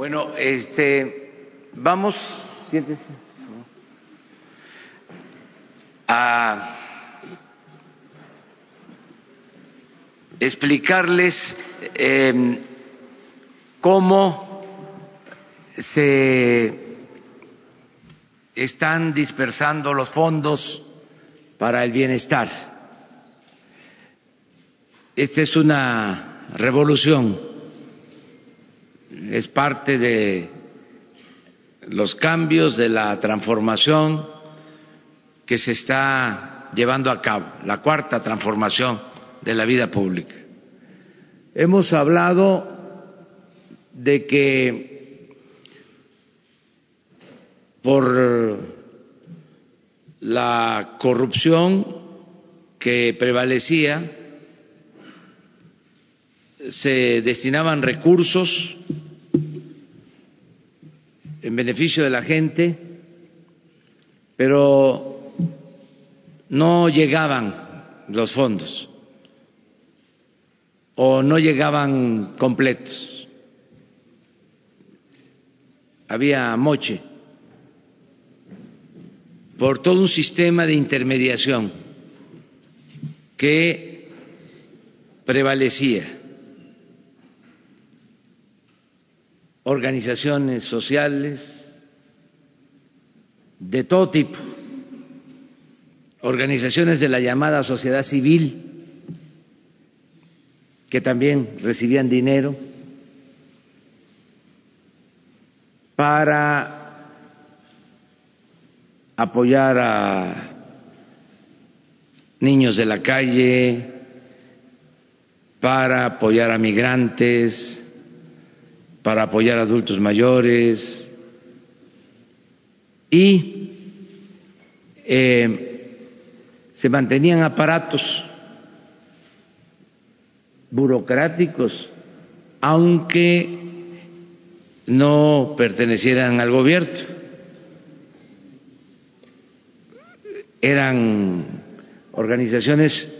Bueno, este, vamos, siéntese, a explicarles eh, cómo se están dispersando los fondos para el bienestar. Esta es una revolución, es parte de los cambios, de la transformación que se está llevando a cabo, la cuarta transformación de la vida pública. Hemos hablado de que por la corrupción que prevalecía se destinaban recursos en beneficio de la gente, pero no llegaban los fondos o no llegaban completos. Había moche por todo un sistema de intermediación que prevalecía. Organizaciones sociales de todo tipo, organizaciones de la llamada sociedad civil, que también recibían dinero para apoyar a niños de la calle, para apoyar a migrantes, para apoyar a adultos mayores y eh, se mantenían aparatos burocráticos, aunque no pertenecieran al gobierno. Eran organizaciones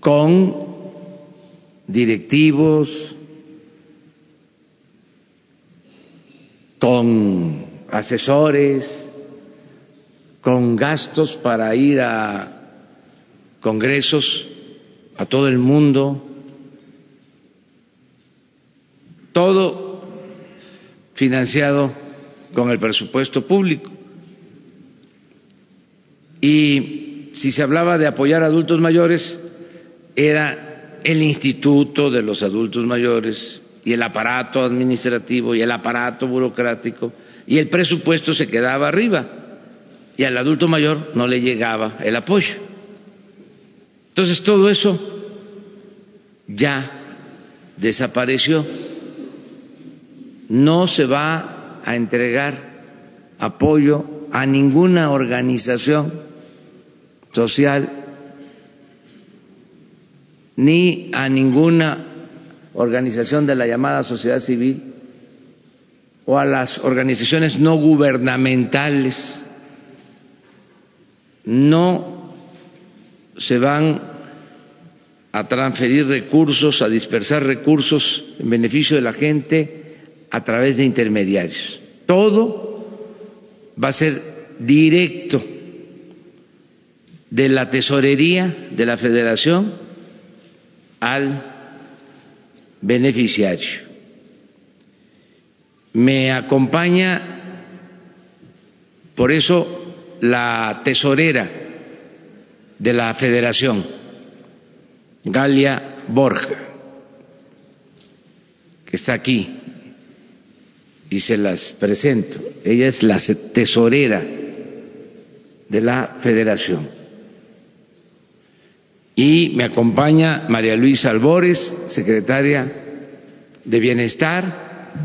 con directivos, con asesores, con gastos para ir a congresos a todo el mundo, todo financiado con el presupuesto público. Y si se hablaba de apoyar a adultos mayores, era el Instituto de los Adultos Mayores y el aparato administrativo y el aparato burocrático y el presupuesto se quedaba arriba y al adulto mayor no le llegaba el apoyo. Entonces todo eso ya desapareció no se va a entregar apoyo a ninguna organización social ni a ninguna organización de la llamada sociedad civil o a las organizaciones no gubernamentales. No se van a transferir recursos, a dispersar recursos en beneficio de la gente a través de intermediarios. Todo va a ser directo de la tesorería de la federación al beneficiario. Me acompaña por eso la tesorera de la federación, Galia Borja, que está aquí y se las presento. Ella es la tesorera de la federación. Y me acompaña María Luisa Albores, secretaria de Bienestar,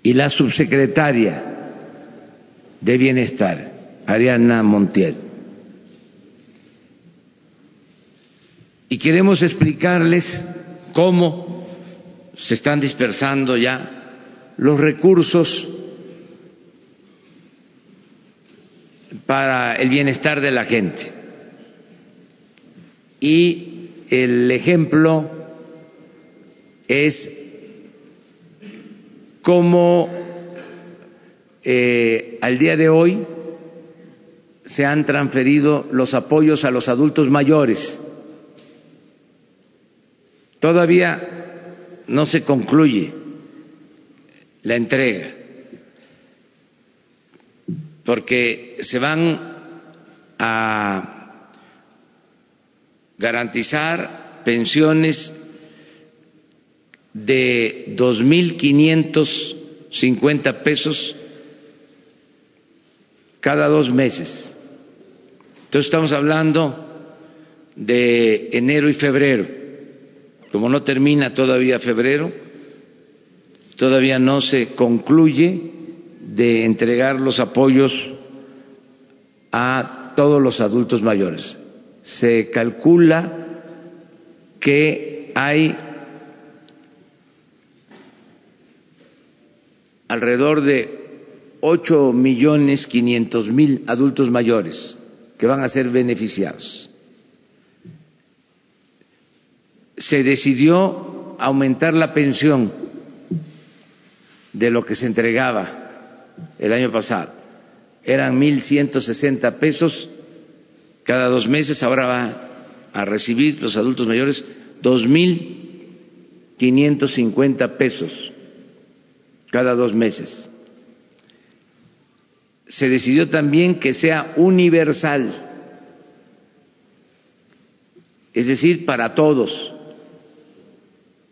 y la subsecretaria de Bienestar, Ariana Montiel. Y queremos explicarles cómo se están dispersando ya los recursos para el bienestar de la gente. Y el ejemplo es como eh, al día de hoy se han transferido los apoyos a los adultos mayores. Todavía no se concluye la entrega, porque se van a garantizar pensiones de dos mil quinientos cincuenta pesos cada dos meses. Entonces estamos hablando de enero y febrero. Como no termina todavía febrero, todavía no se concluye de entregar los apoyos a todos los adultos mayores. Se calcula que hay alrededor de ocho millones quinientos mil adultos mayores que van a ser beneficiados. Se decidió aumentar la pensión de lo que se entregaba el año pasado. Eran mil ciento sesenta pesos cada dos meses, ahora va a recibir los adultos mayores dos mil quinientos cincuenta pesos cada dos meses. Se decidió también que sea universal, es decir, para todos,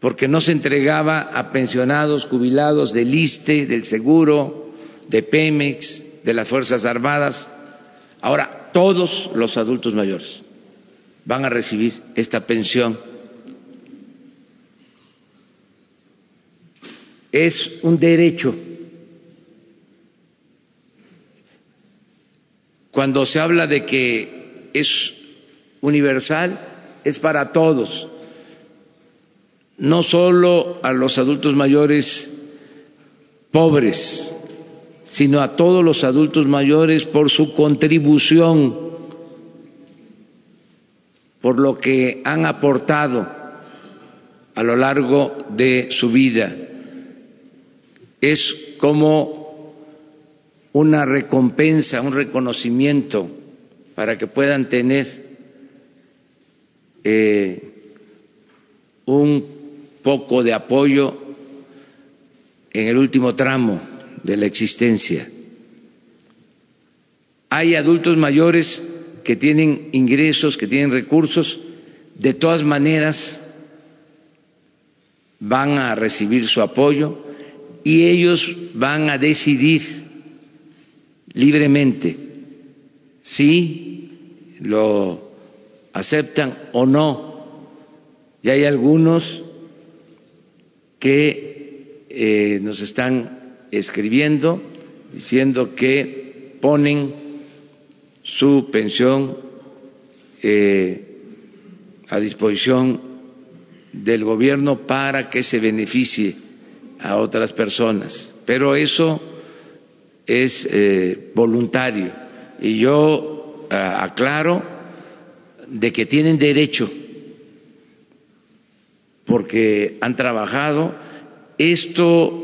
porque no se entregaba a pensionados, jubilados del ISTE, del Seguro, de Pemex, de las Fuerzas Armadas. Ahora todos los adultos mayores van a recibir esta pensión. Es un derecho. Cuando se habla de que es universal, es para todos, no solo a los adultos mayores pobres, sino a todos los adultos mayores por su contribución, por lo que han aportado a lo largo de su vida. Es como una recompensa, un reconocimiento para que puedan tener eh, un poco de apoyo en el último tramo de la existencia. Hay adultos mayores que tienen ingresos, que tienen recursos, de todas maneras van a recibir su apoyo y ellos van a decidir libremente si lo aceptan o no. Y hay algunos que eh, nos están escribiendo diciendo que ponen su pensión eh, a disposición del gobierno para que se beneficie a otras personas, pero eso es eh, voluntario y yo eh, aclaro de que tienen derecho porque han trabajado. Esto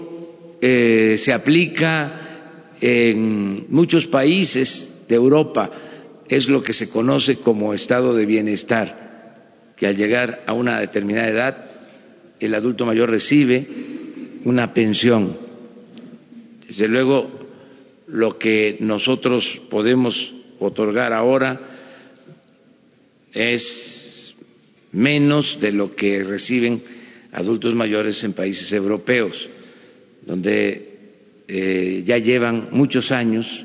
eh, se aplica en muchos países de Europa, es lo que se conoce como estado de bienestar, que al llegar a una determinada edad el adulto mayor recibe una pensión. Desde luego, lo que nosotros podemos otorgar ahora es menos de lo que reciben adultos mayores en países europeos, donde eh, ya llevan muchos años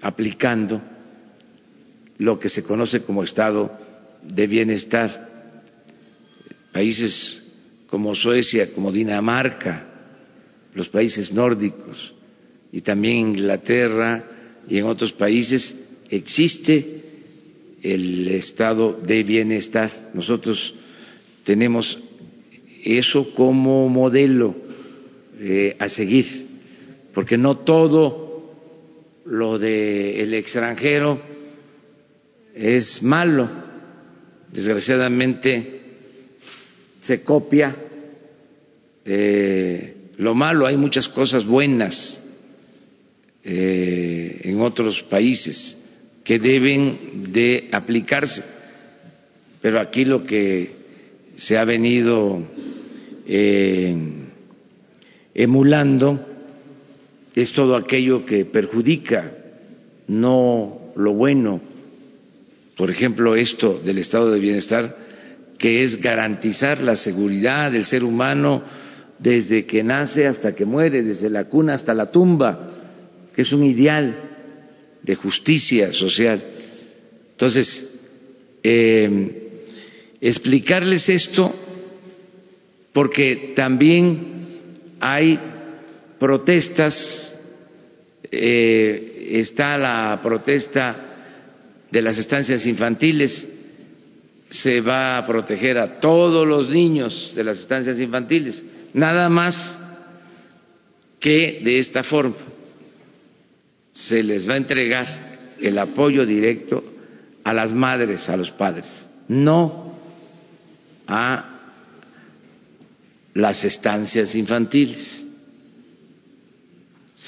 aplicando lo que se conoce como estado de bienestar. Países como Suecia, como Dinamarca, los países nórdicos y también Inglaterra y en otros países existe el estado de bienestar. Nosotros tenemos eso como modelo eh, a seguir, porque no todo lo del extranjero es malo. Desgraciadamente se copia eh, lo malo, hay muchas cosas buenas eh, en otros países que deben de aplicarse, pero aquí lo que se ha venido emulando es todo aquello que perjudica, no lo bueno. Por ejemplo, esto del estado de bienestar, que es garantizar la seguridad del ser humano desde que nace hasta que muere, desde la cuna hasta la tumba, que es un ideal de justicia social. Entonces, eh, explicarles esto porque también hay protestas, eh, está la protesta de las estancias infantiles, se va a proteger a todos los niños de las estancias infantiles, nada más que de esta forma. Se les va a entregar el apoyo directo a las madres, a los padres, no a las estancias infantiles,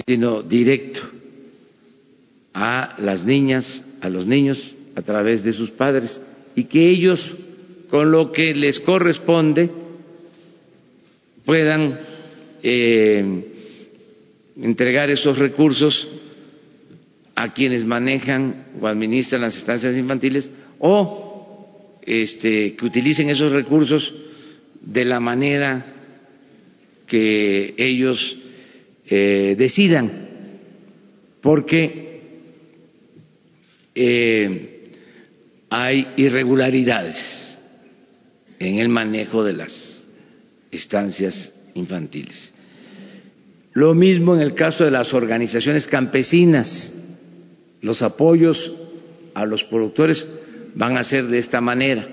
sino directo a las niñas, a los niños a través de sus padres y que ellos, con lo que les corresponde, puedan eh, entregar esos recursos a quienes manejan o administran las estancias infantiles o este, que utilicen esos recursos de la manera que ellos eh, decidan, porque eh, hay irregularidades en el manejo de las estancias infantiles. Lo mismo en el caso de las organizaciones campesinas los apoyos a los productores van a ser de esta manera,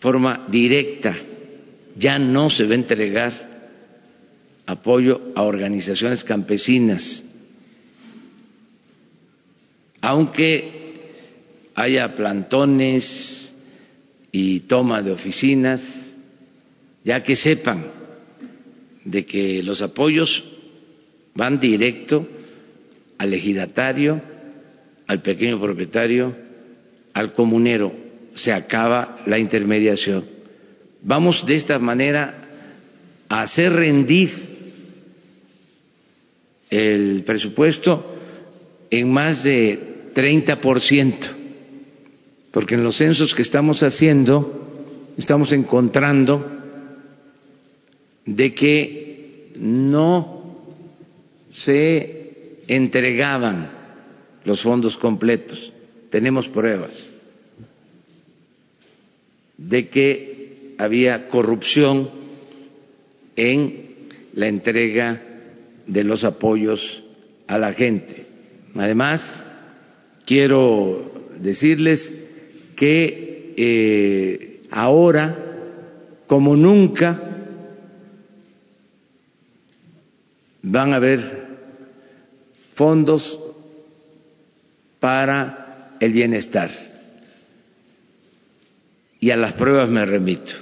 forma directa. Ya no se va a entregar apoyo a organizaciones campesinas, aunque haya plantones y toma de oficinas, ya que sepan de que los apoyos van directo al ejidatario, al pequeño propietario, al comunero. Se acaba la intermediación. Vamos de esta manera a hacer rendir el presupuesto en más de 30%, porque en los censos que estamos haciendo estamos encontrando de que no se entregaban los fondos completos. Tenemos pruebas de que había corrupción en la entrega de los apoyos a la gente. Además, quiero decirles que eh, ahora, como nunca, van a haber fondos para el bienestar. Y a las pruebas me remito.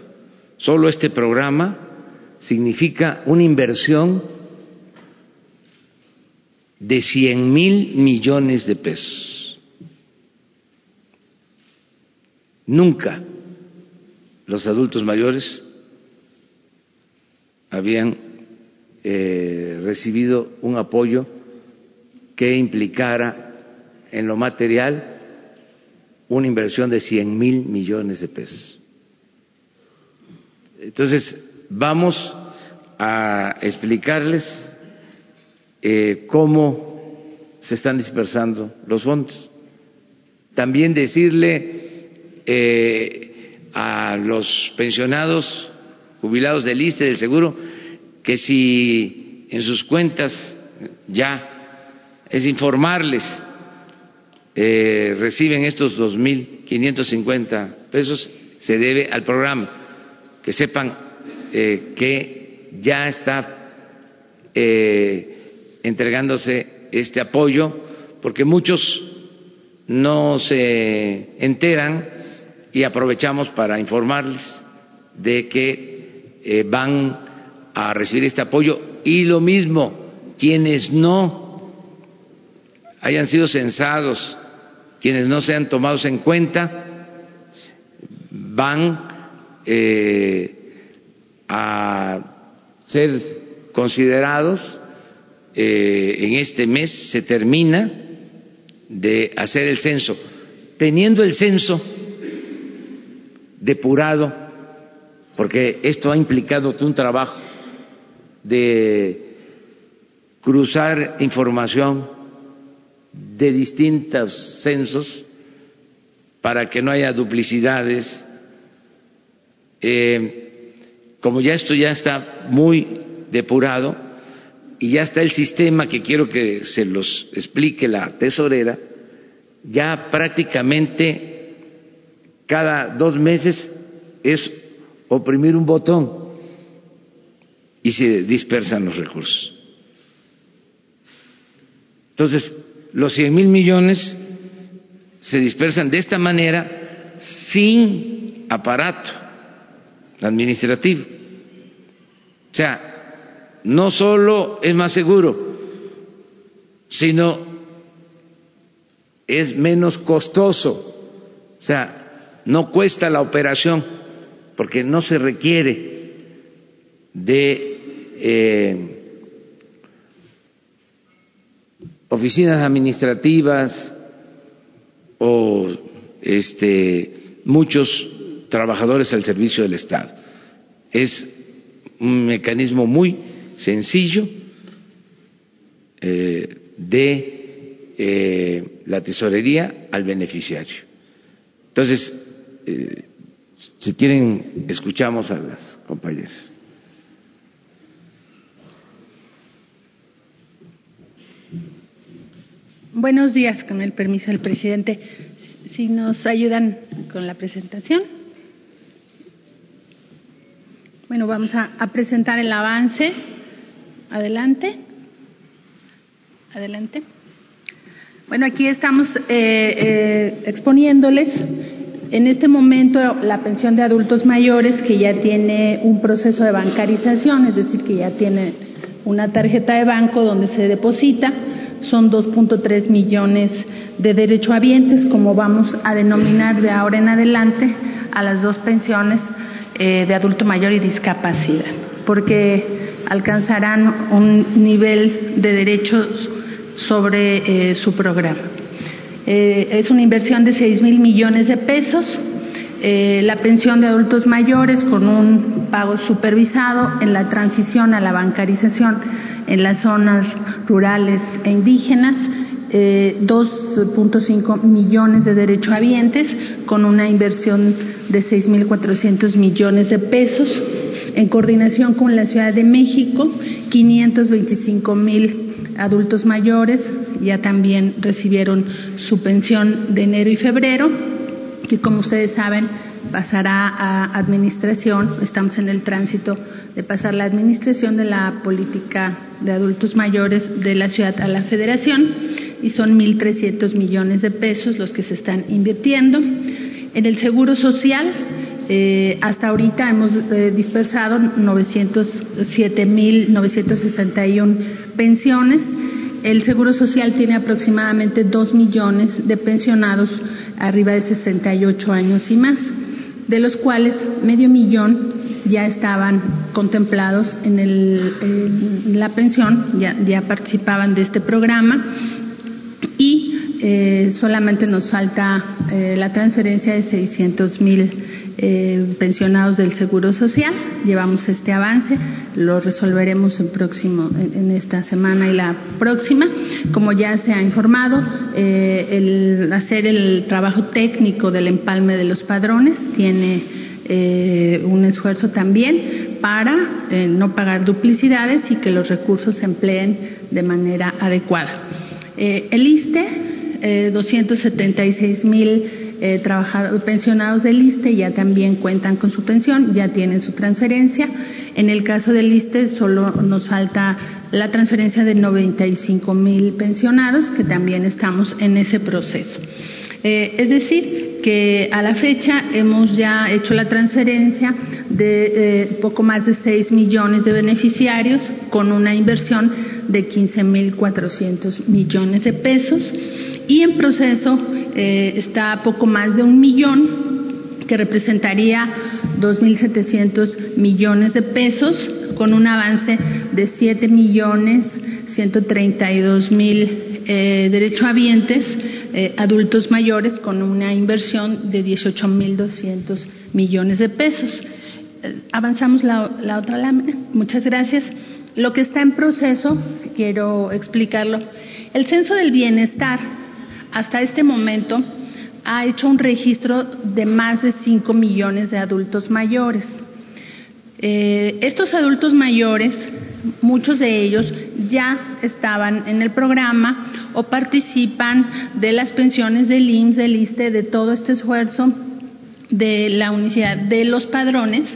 Solo este programa significa una inversión de cien mil millones de pesos. Nunca los adultos mayores habían eh, recibido un apoyo que implicara en lo material una inversión de cien mil millones de pesos. Entonces, vamos a explicarles eh, cómo se están dispersando los fondos. También decirle eh, a los pensionados, jubilados del ISTE, del Seguro, que si en sus cuentas ya es informarles, eh, reciben estos dos mil quinientos cincuenta pesos, se debe al programa, que sepan que ya está entregándose este apoyo, porque muchos no se enteran y aprovechamos para informarles de que van a recibir este apoyo y lo mismo quienes no hayan sido censados, quienes no sean tomados en cuenta, van eh, a ser considerados. Eh, en este mes se termina de hacer el censo. Teniendo el censo depurado, porque esto ha implicado un trabajo de cruzar información de distintos censos para que no haya duplicidades. Eh, como ya esto ya está muy depurado y ya está el sistema que quiero que se los explique la tesorera, ya prácticamente cada dos meses es oprimir un botón y se dispersan los recursos. Entonces, los 100 mil millones se dispersan de esta manera sin aparato administrativo. O sea, no solo es más seguro, sino es menos costoso. O sea, no cuesta la operación porque no se requiere de eh, oficinas administrativas o este, muchos trabajadores al servicio del Estado. Es un mecanismo muy sencillo eh, de eh, la tesorería al beneficiario. Entonces, si quieren, escuchamos a las compañeras. Buenos días, con el permiso del presidente. Si nos ayudan con la presentación. Bueno, vamos a, presentar el avance. Adelante. Adelante. Bueno, aquí estamos eh, eh, exponiéndoles en este momento la pensión de adultos mayores que ya tiene un proceso de bancarización, es decir, que ya tiene una tarjeta de banco donde se deposita son 2.3 millones de derechohabientes, como vamos a denominar de ahora en adelante a las dos pensiones eh, de adulto mayor y discapacidad, porque alcanzarán un nivel de derechos sobre eh, su programa. Eh, es una inversión de 6 mil millones de pesos. la pensión de adultos mayores con un pago supervisado en la transición a la bancarización en las zonas rurales e indígenas, 2.5 eh, millones de derechohabientes con una inversión de 6.400 millones de pesos. En coordinación con la Ciudad de México, 525 mil adultos mayores ya también recibieron su pensión de enero y febrero, que como ustedes saben pasará a administración, estamos en el tránsito de pasar la administración de la política de adultos mayores de la ciudad a la federación y son 1.300 millones de pesos los que se están invirtiendo. En el Seguro Social, eh, hasta ahorita hemos eh, dispersado 907.961 pensiones. El Seguro Social tiene aproximadamente 2 millones de pensionados arriba de 68 años y más de los cuales medio millón ya estaban contemplados en, la pensión, ya, participaban de este programa y eh, solamente nos falta la transferencia de 600 mil eh, pensionados del Seguro Social. Llevamos este avance, lo resolveremos en, próximo, en, esta semana y la próxima. Como ya se ha informado, eh, el hacer el trabajo técnico del empalme de los padrones tiene eh, un esfuerzo también para no pagar duplicidades y que los recursos se empleen de manera adecuada. el ISTE, 276 mil eh, pensionados del ISTE ya también cuentan con su pensión, ya tienen su transferencia. En el caso del ISTE solo nos falta la transferencia de 95 mil pensionados, que también estamos en ese proceso. Eh, es decir, que a la fecha hemos ya hecho la transferencia de eh, poco más de 6 millones de beneficiarios con una inversión de 15.400 millones de pesos y en proceso eh, está poco más de un millón que representaría 2.700 millones de pesos con un avance de 7 millones 132 mil eh, derechohabientes eh, adultos mayores con una inversión de 18.200 millones de pesos. Eh, avanzamos la, la otra lámina. Muchas gracias. Lo que está en proceso, quiero explicarlo. El censo del bienestar, hasta este momento, ha hecho un registro de más de 5 millones de adultos mayores. Eh, estos adultos mayores, muchos de ellos ya estaban en el programa o participan de las pensiones del IMSS, del ISTE, de todo este esfuerzo de la unicidad de los padrones,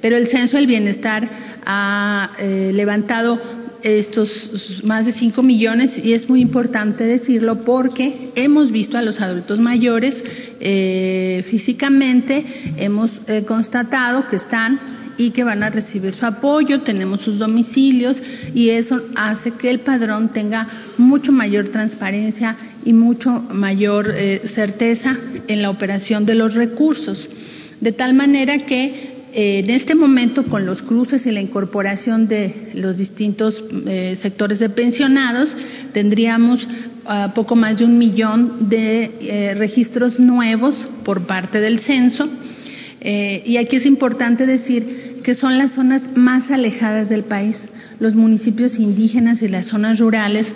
pero el Censo del Bienestar ha eh, levantado estos más de 5 millones y es muy importante decirlo porque hemos visto a los adultos mayores eh, físicamente, hemos eh, constatado que están y que van a recibir su apoyo, tenemos sus domicilios y eso hace que el padrón tenga mucho mayor transparencia y mucho mayor eh, certeza en la operación de los recursos. De tal manera que eh, en este momento, con los cruces y la incorporación de los distintos eh, sectores de pensionados, tendríamos uh, poco más de un millón de registros nuevos por parte del censo. y aquí es importante decir que son las zonas más alejadas del país, los municipios indígenas y las zonas rurales,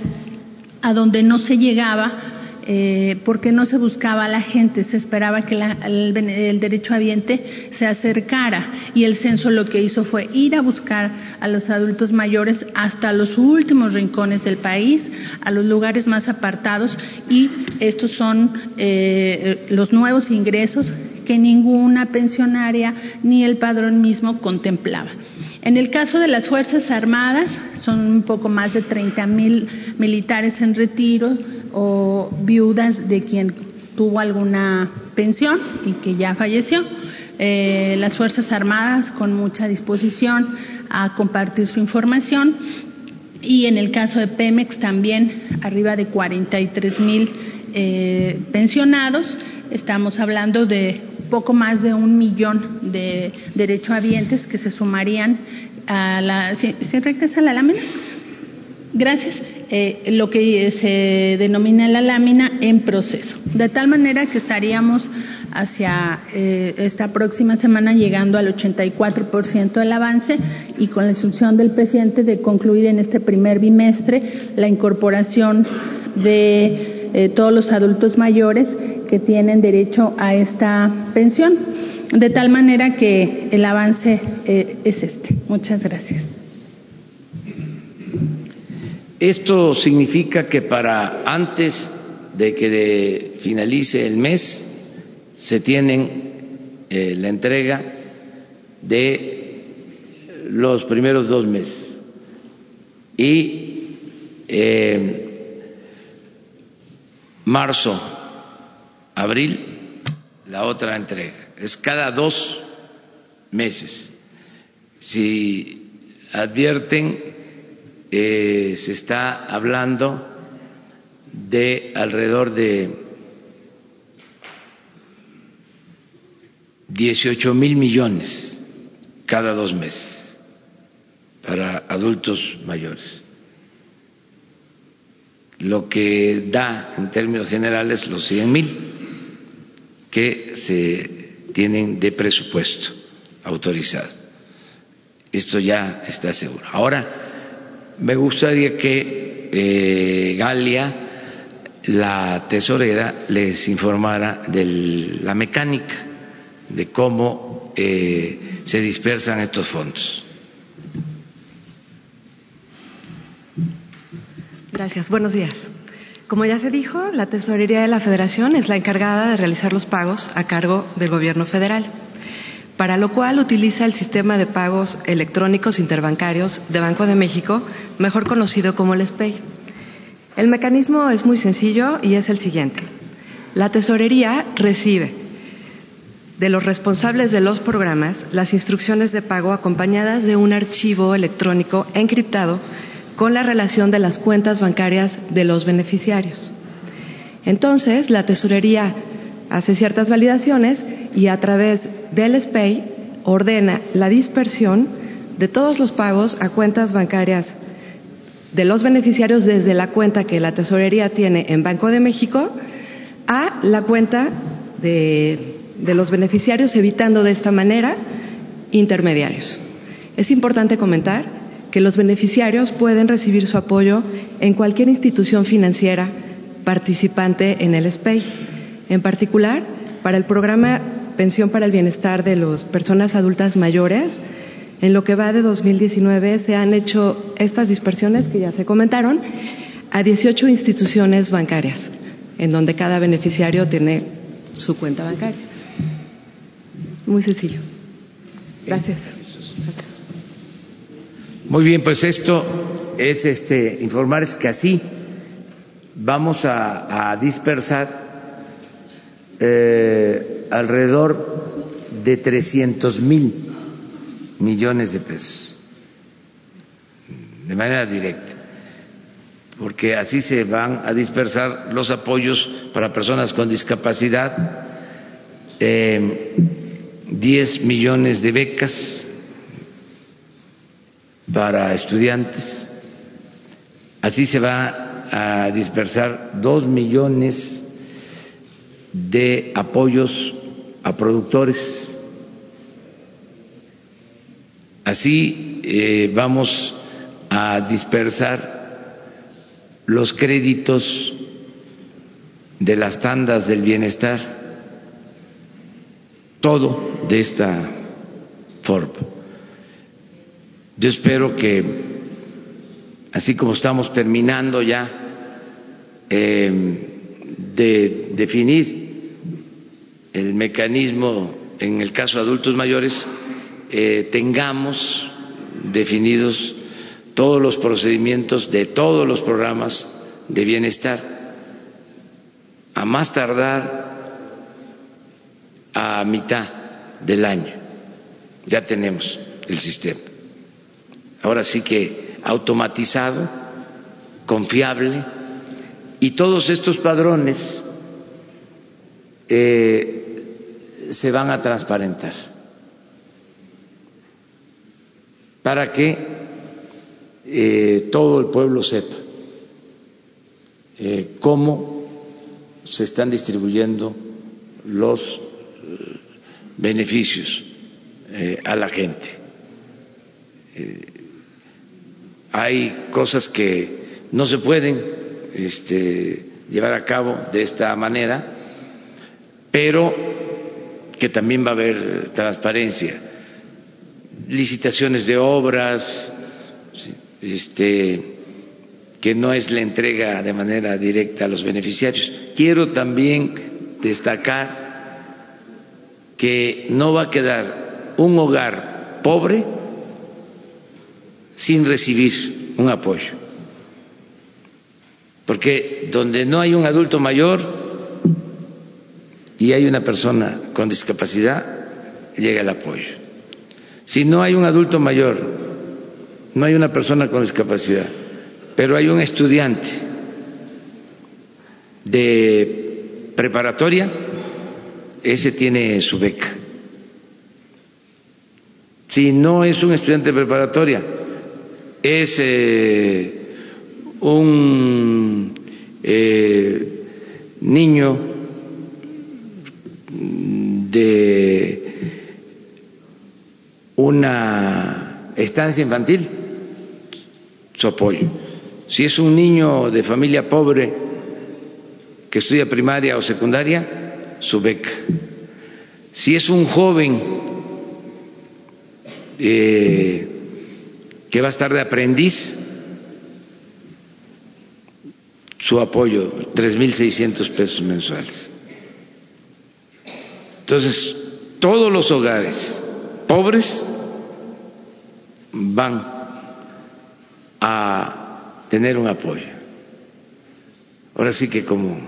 a donde no se llegaba eh, porque no se buscaba a la gente, se esperaba que el, el, derecho habiente se acercara y el censo lo que hizo fue ir a buscar a los adultos mayores hasta los últimos rincones del país, a los lugares más apartados y estos son eh, los nuevos ingresos que ninguna pensionaria ni el padrón mismo contemplaba. En el caso de las Fuerzas Armadas, son un poco más de 30 mil militares en retiro o viudas de quien tuvo alguna pensión y que ya falleció. Eh, las Fuerzas Armadas con mucha disposición a compartir su información y en el caso de Pemex también arriba de 43 mil eh, pensionados. Estamos hablando de poco más de un millón de derechohabientes que se sumarían a la. ¿Se, regresa la lámina? Gracias. Eh, lo que se denomina la lámina en proceso. De tal manera que estaríamos hacia eh, esta próxima semana llegando al 84% del avance y con la instrucción del presidente de concluir en este primer bimestre la incorporación de eh, todos los adultos mayores que tienen derecho a esta pensión. De tal manera que el avance eh, es este. Muchas gracias. Esto significa que para antes de que finalice el mes se tienen eh, la entrega de los primeros dos meses y eh, marzo abril la otra entrega. Es cada dos meses. Si advierten, eh, se está hablando de alrededor de 18 mil millones cada dos meses para adultos mayores lo que da en términos generales los 100 mil que se tienen de presupuesto autorizado. Esto ya está seguro. Ahora, me gustaría que eh, Galia, la tesorera, les informara de la mecánica de cómo eh, se dispersan estos fondos. Gracias. Buenos días. Como ya se dijo, la Tesorería de la Federación es la encargada de realizar los pagos a cargo del Gobierno federal, para lo cual utiliza el sistema de pagos electrónicos interbancarios de Banco de México, mejor conocido como el SPEI. El mecanismo es muy sencillo y es el siguiente. La Tesorería recibe de los responsables de los programas las instrucciones de pago acompañadas de un archivo electrónico encriptado con la relación de las cuentas bancarias de los beneficiarios. Entonces, la tesorería hace ciertas validaciones y a través del SPAY ordena la dispersión de todos los pagos a cuentas bancarias de los beneficiarios desde la cuenta que la tesorería tiene en Banco de México a la cuenta de, los beneficiarios, evitando de esta manera intermediarios. Es importante comentar que los beneficiarios pueden recibir su apoyo en cualquier institución financiera participante en el SPEI. En particular, para el programa Pensión para el Bienestar de las Personas Adultas Mayores, en lo que va de 2019 se han hecho estas dispersiones que ya se comentaron a 18 instituciones bancarias, en donde cada beneficiario tiene su cuenta bancaria. Muy sencillo. Gracias. Muy bien, pues esto es este informar es que así vamos a, dispersar eh, alrededor de 300 mil millones de pesos. De manera directa, porque así se van a dispersar los apoyos para personas con discapacidad, eh, 10 millones de becas para estudiantes, así se va a dispersar dos millones de apoyos a productores. Así eh, vamos a dispersar los créditos de las tandas del bienestar, todo de esta forma. Yo espero que, así como estamos terminando ya eh, de definir el mecanismo en el caso de adultos mayores, eh, tengamos definidos todos los procedimientos de todos los programas de bienestar, a más tardar a mitad del año. Ya tenemos el sistema. Ahora sí que automatizado, confiable, y todos estos padrones eh, se van a transparentar para que eh, todo el pueblo sepa eh, cómo se están distribuyendo los beneficios a la gente. Hay cosas que no se pueden este, llevar a cabo de esta manera, pero que también va a haber transparencia licitaciones de obras, este, que no es la entrega de manera directa a los beneficiarios. Quiero también destacar que no va a quedar un hogar pobre sin recibir un apoyo. Porque donde no hay un adulto mayor y hay una persona con discapacidad, llega el apoyo. Si no hay un adulto mayor, no hay una persona con discapacidad, pero hay un estudiante de preparatoria, ese tiene su beca. Si no es un estudiante de preparatoria, es eh, un eh, niño de una estancia infantil, su apoyo. Si es un niño de familia pobre que estudia primaria o secundaria, su beca. Si es un joven eh, que va a estar de aprendiz, su apoyo, 3.600 pesos mensuales. Entonces, todos los hogares pobres van a tener un apoyo. Ahora sí que como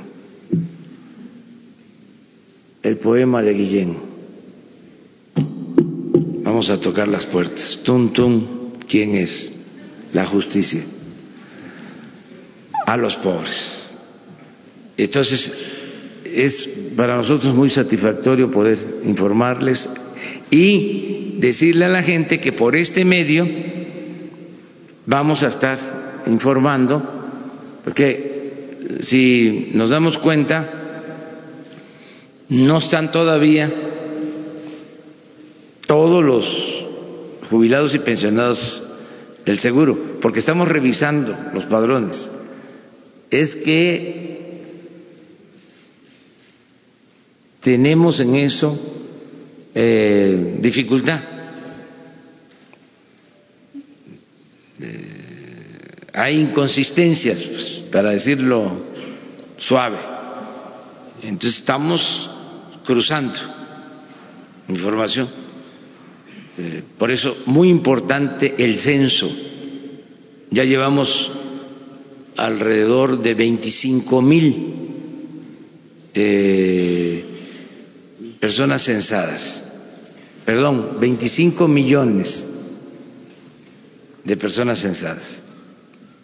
el poema de Guillén, vamos a tocar las puertas. Tum, tum, ¿quién es? La justicia. A los pobres. Entonces, es para nosotros muy satisfactorio poder informarles y decirle a la gente que por este medio vamos a estar informando, porque si nos damos cuenta, no están todavía todos los jubilados y pensionados del seguro, porque estamos revisando los padrones. Es que tenemos en eso eh, dificultad. Eh, hay inconsistencias, pues, para decirlo suave. Entonces estamos cruzando información. Eh, por eso, muy importante el censo. Ya llevamos alrededor de 25 mil eh, personas censadas, perdón, 25 millones de personas censadas.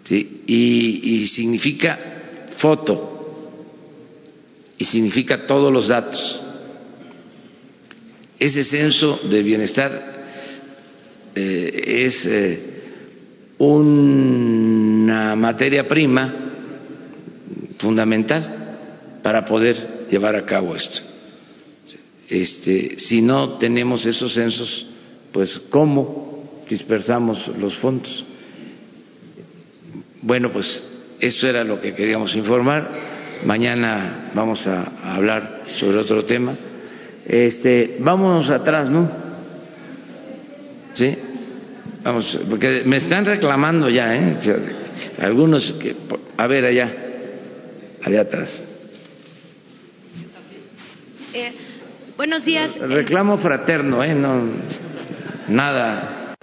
¿sí? Y, y significa foto, y significa todos los datos. Ese censo de bienestar eh, es eh, una materia prima fundamental para poder llevar a cabo esto. Este, si no tenemos esos censos, pues ¿cómo dispersamos los fondos? Bueno, pues esto era lo que queríamos informar. Mañana vamos a, hablar sobre otro tema. Este, vámonos atrás, ¿no? ¿Sí? Vamos, porque me están reclamando ya, ¿eh? Algunos, que, a ver allá, allá atrás. Eh, buenos días. Reclamo fraterno, ¿eh? No, nada.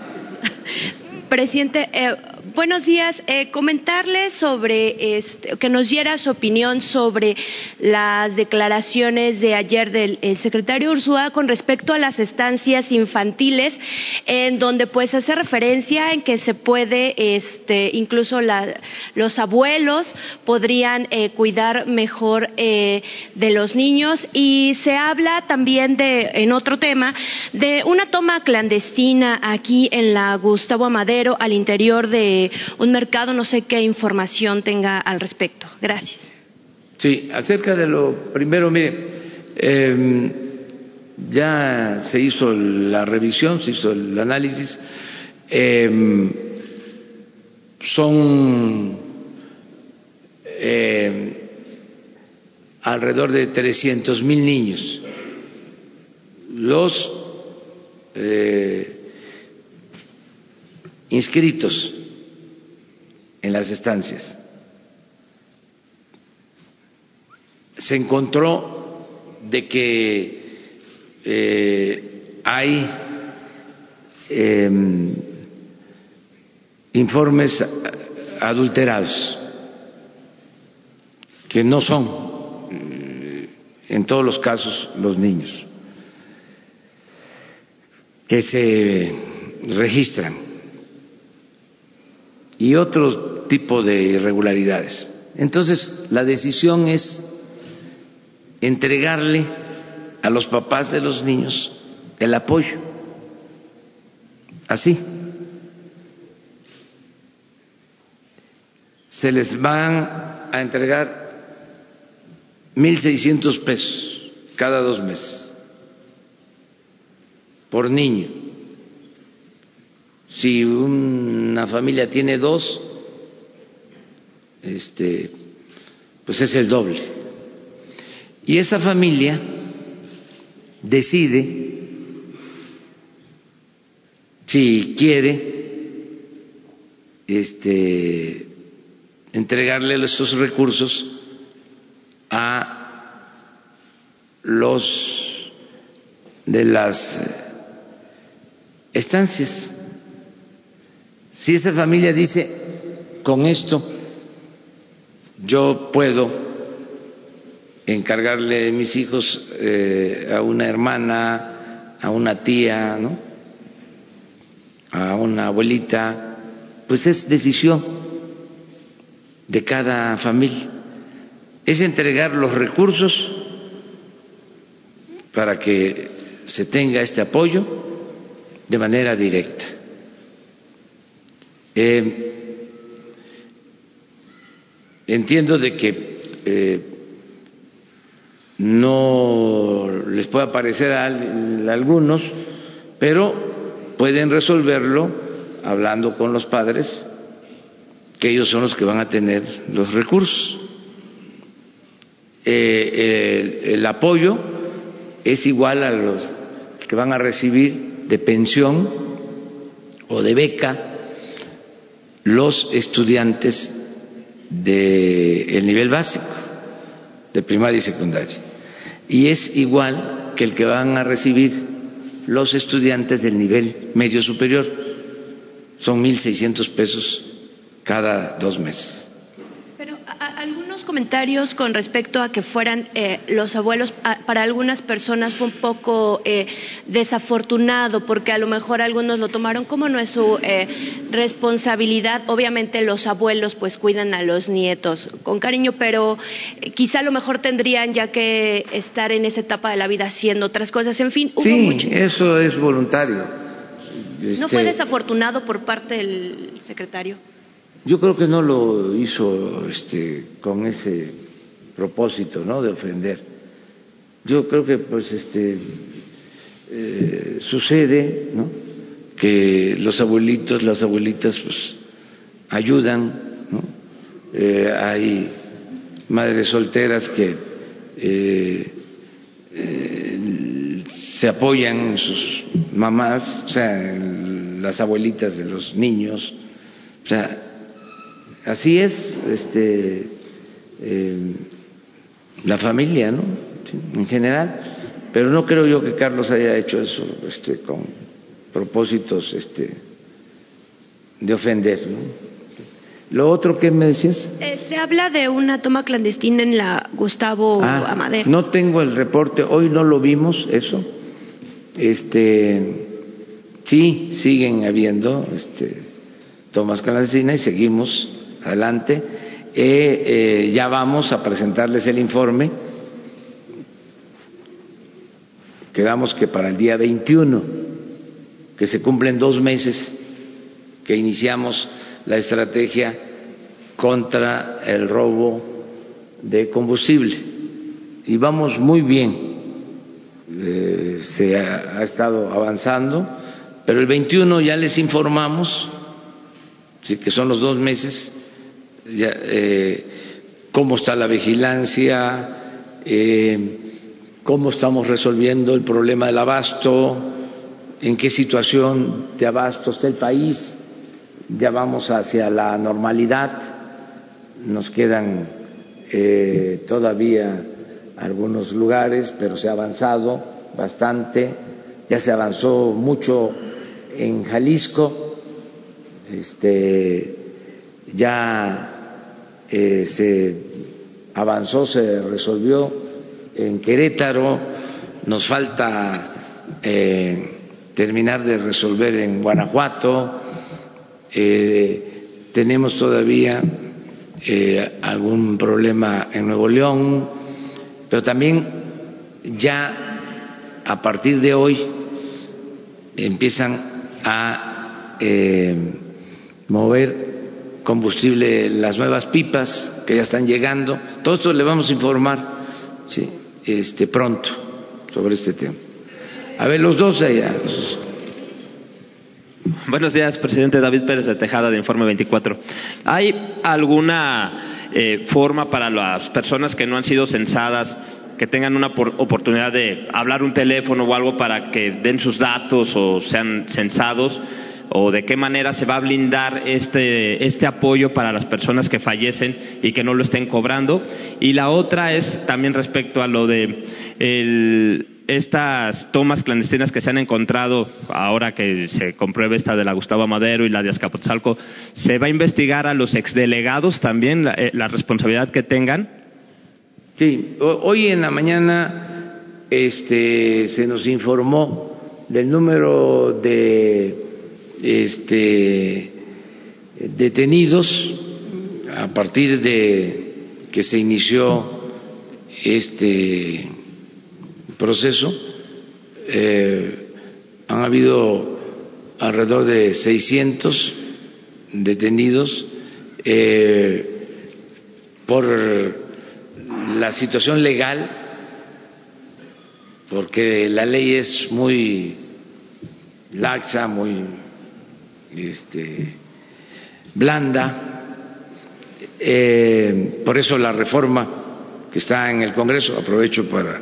Presidente, eh, Buenos días. Eh, comentarle sobre este, que nos diera su opinión sobre las declaraciones de ayer del secretario Ursúa con respecto a las estancias infantiles, en donde pues hace referencia en que se puede, este, incluso los abuelos podrían eh, cuidar mejor eh, de los niños y se habla también de, en otro tema, de una toma clandestina aquí en la Gustavo Amadero al interior de un mercado. No sé qué información tenga al respecto. Gracias. Sí, acerca de lo primero, mire, em, ya se hizo la revisión, se hizo el análisis. Em, son em, alrededor de 300 mil niños los eh, inscritos en las estancias. Se encontró de que eh, hay em, informes adulterados que no son eh, en todos los casos los niños que se registran y otros tipo de irregularidades. Entonces, la decisión es entregarle a los papás de los niños el apoyo. Así. Se les van a entregar 1.600 pesos cada dos meses por niño. Si una familia tiene dos, este, pues es el doble. Y esa familia decide si quiere este, entregarle esos recursos a los de las estancias. Si esa familia dice, con esto yo puedo encargarle mis hijos eh, a una hermana, a una tía, ¿no? a una abuelita, pues es decisión de cada familia. Es entregar los recursos para que se tenga este apoyo de manera directa. Eh, entiendo de que eh, no les pueda parecer a algunos, pero pueden resolverlo hablando con los padres, que ellos son los que van a tener los recursos. Eh, el, apoyo es igual a los que van a recibir de pensión o de beca los estudiantes del nivel básico, de primaria y secundaria. Y es igual que el que van a recibir los estudiantes del nivel medio superior. Son 1.600 pesos cada dos meses comentarios con respecto a que fueran eh, los abuelos, para algunas personas fue un poco eh, desafortunado, porque a lo mejor algunos lo tomaron como no es su eh, responsabilidad. Obviamente los abuelos pues cuidan a los nietos con cariño, pero quizá a lo mejor tendrían ya que estar en esa etapa de la vida haciendo otras cosas. En fin, hubo sí, eso es voluntario. ¿No fue este desafortunado por parte del secretario? Yo creo que no lo hizo este, con ese propósito, ¿no? De ofender. Yo creo que, pues, este, eh, sucede, ¿no? Que los abuelitos, las abuelitas, pues, ayudan, ¿no? Eh, hay madres solteras que eh, se apoyan en sus mamás, o sea, las abuelitas de los niños, o sea, así es este, eh, la familia, ¿no? en general. Pero no creo yo que Carlos haya hecho eso este, con propósitos este, de ofender. ¿no? Lo otro que me decías. Eh, se habla de una toma clandestina en la Gustavo ah, Amadero. No tengo el reporte, hoy no lo vimos eso. Este, sí, siguen habiendo este, tomas clandestinas y seguimos adelante. Eh, ya vamos a presentarles el informe. Quedamos que para el día 21, que se cumplen dos meses que iniciamos la estrategia contra el robo de combustible. Y vamos muy bien. Eh, se ha, estado avanzando, pero el 21 ya les informamos, que son los dos meses, eh, cómo está la vigilancia, eh, cómo estamos resolviendo el problema del abasto, en qué situación de abasto está el país. Ya vamos hacia la normalidad, nos quedan eh, todavía algunos lugares, pero se ha avanzado bastante, ya se avanzó mucho en Jalisco, este, ya eh, se avanzó, se resolvió. En Querétaro, nos falta eh, terminar de resolver en Guanajuato, eh, tenemos todavía algún problema en Nuevo León, pero también ya a partir de hoy empiezan a mover combustible, las nuevas pipas que ya están llegando. Todo esto le vamos a informar sí, este, pronto sobre este tema. A ver, los dos allá. Buenos días, presidente David Pérez de Tejada de Informe 24. ¿Hay alguna eh, forma para las personas que no han sido censadas que tengan una oportunidad de hablar un teléfono o algo para que den sus datos o sean censados? O de qué manera se va a blindar este, este apoyo para las personas que fallecen y que no lo estén cobrando. Y la otra es también respecto a lo de estas tomas clandestinas que se han encontrado ahora que se compruebe esta de la Gustavo Madero y la de Azcapotzalco, ¿se va a investigar a los exdelegados también la, eh, la responsabilidad que tengan? Sí, hoy en la mañana este, se nos informó del número de este, detenidos a partir de que se inició este proceso. Eh, han habido alrededor de 600 detenidos eh, por la situación legal, porque la ley es muy laxa, muy este, blanda. Eh, por eso la reforma que está en el Congreso, aprovecho para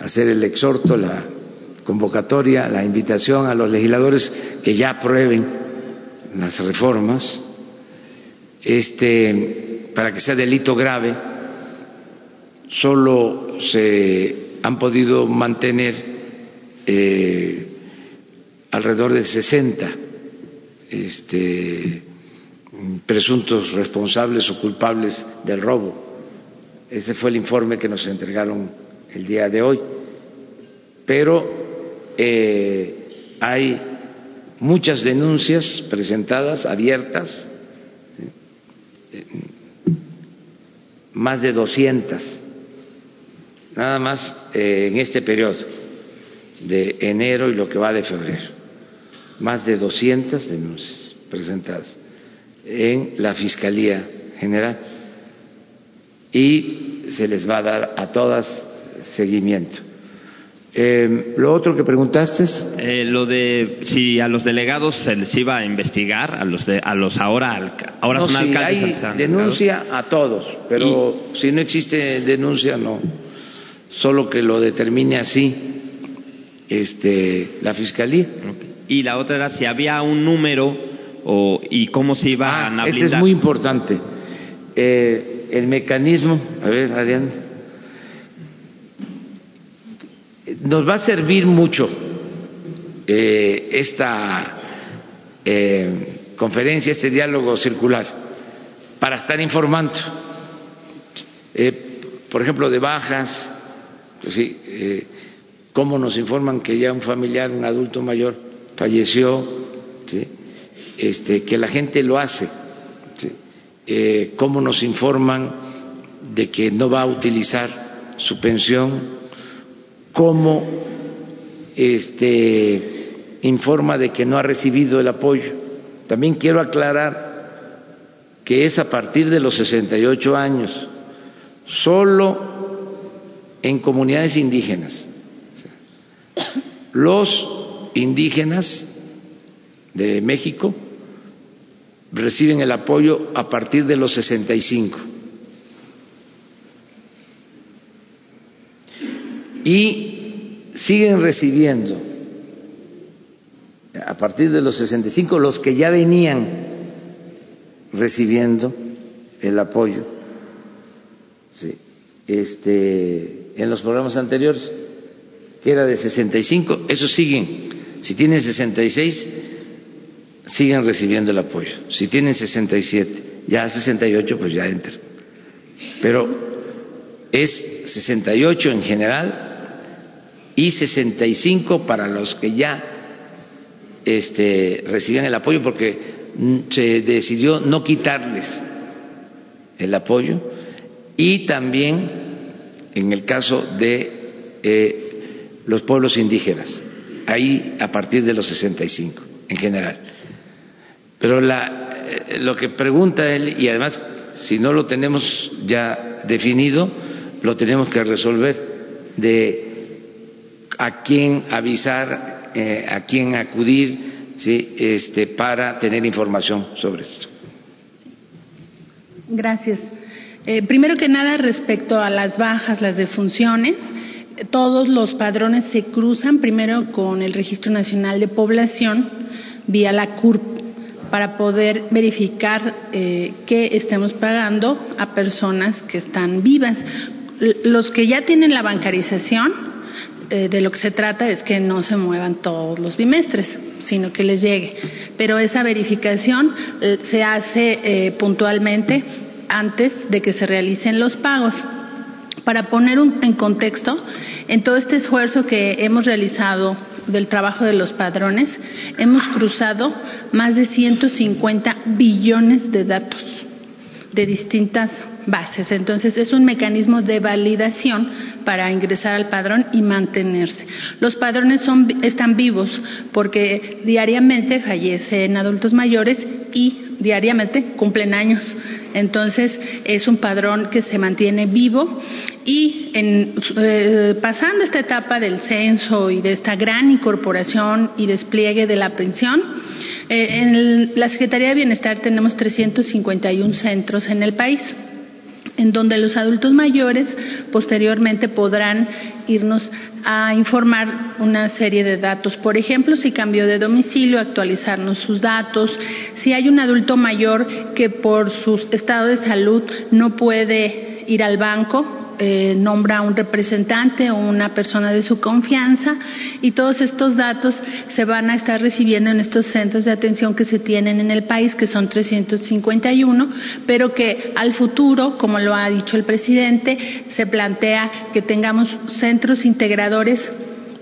hacer el exhorto, la convocatoria, la invitación a los legisladores que ya aprueben las reformas, este, para que sea delito grave, solo se han podido mantener eh, alrededor de 60 este, presuntos responsables o culpables del robo. Ese fue el informe que nos entregaron el día de hoy. Pero eh, hay muchas denuncias presentadas, abiertas, más de 200, nada más eh, en este periodo de enero y lo que va de febrero más de 200 denuncias presentadas en la Fiscalía General. Y se les va a dar a todas seguimiento. Eh, lo otro que preguntaste es eh, lo de si a los delegados se les iba a investigar a los de, a los ahora ahora no, son si alcaldes hay denuncia a todos pero si no existe denuncia no. Solo que lo determine así este la fiscalía y la otra era si había un número o, y cómo se iba ah, a blindar. Ese es muy importante. Eh, el mecanismo, a ver, Adrián, nos va a servir mucho eh, esta eh, conferencia, este diálogo circular, para estar informando, por ejemplo, de bajas, pues sí, cómo nos informan que ya un familiar, un adulto mayor, falleció, este, que la gente lo hace, eh, cómo nos informan de que no va a utilizar su pensión, cómo este, informa de que no ha recibido el apoyo. También quiero aclarar que es a partir de los 68 años, solo en comunidades indígenas. Los indígenas de México reciben el apoyo a partir de los 65. Y siguen recibiendo a partir de los 65 los que ya venían recibiendo el apoyo este, en los programas anteriores, que era de 65, esos siguen si tienen 66, siguen recibiendo el apoyo. Si tienen 67, ya 68, pues ya entran. Pero es 68 en general y 65 para los que ya este, reciben el apoyo porque se decidió no quitarles el apoyo y también en el caso de eh, los pueblos indígenas ahí a partir de los 65 en general. Pero la, eh, lo que pregunta él, y además si no lo tenemos ya definido, lo tenemos que resolver de a quién avisar, eh, a quién acudir ¿sí? este, para tener información sobre esto. Gracias. Eh, primero que nada, respecto a las bajas, las defunciones, todos los padrones se cruzan primero con el Registro Nacional de Población vía la CURP para poder verificar eh, que estemos pagando a personas que están vivas. Los que ya tienen la bancarización, eh, de lo que se trata es que no se muevan todos los bimestres, sino que les llegue. Pero esa verificación eh, se hace puntualmente antes de que se realicen los pagos. Para poner en contexto, en todo este esfuerzo que hemos realizado del trabajo de los padrones, hemos cruzado más de 150 billones de datos de distintas bases. Entonces, es un mecanismo de validación para ingresar al padrón y mantenerse. Los padrones son, están vivos porque diariamente fallecen adultos mayores y diariamente cumplen años. Entonces, es un padrón que se mantiene vivo y en, eh, pasando esta etapa del censo y de esta gran incorporación y despliegue de la pensión, eh, en la Secretaría de Bienestar tenemos 351 centros en el país en donde los adultos mayores posteriormente podrán irnos a informar una serie de datos. Por ejemplo, si cambió de domicilio, actualizarnos sus datos. Si hay un adulto mayor que por su estado de salud no puede ir al banco, eh, nombra un representante o una persona de su confianza y todos estos datos se van a estar recibiendo en estos centros de atención que se tienen en el país, que son 351, pero que al futuro, como lo ha dicho el presidente, se plantea que tengamos centros integradores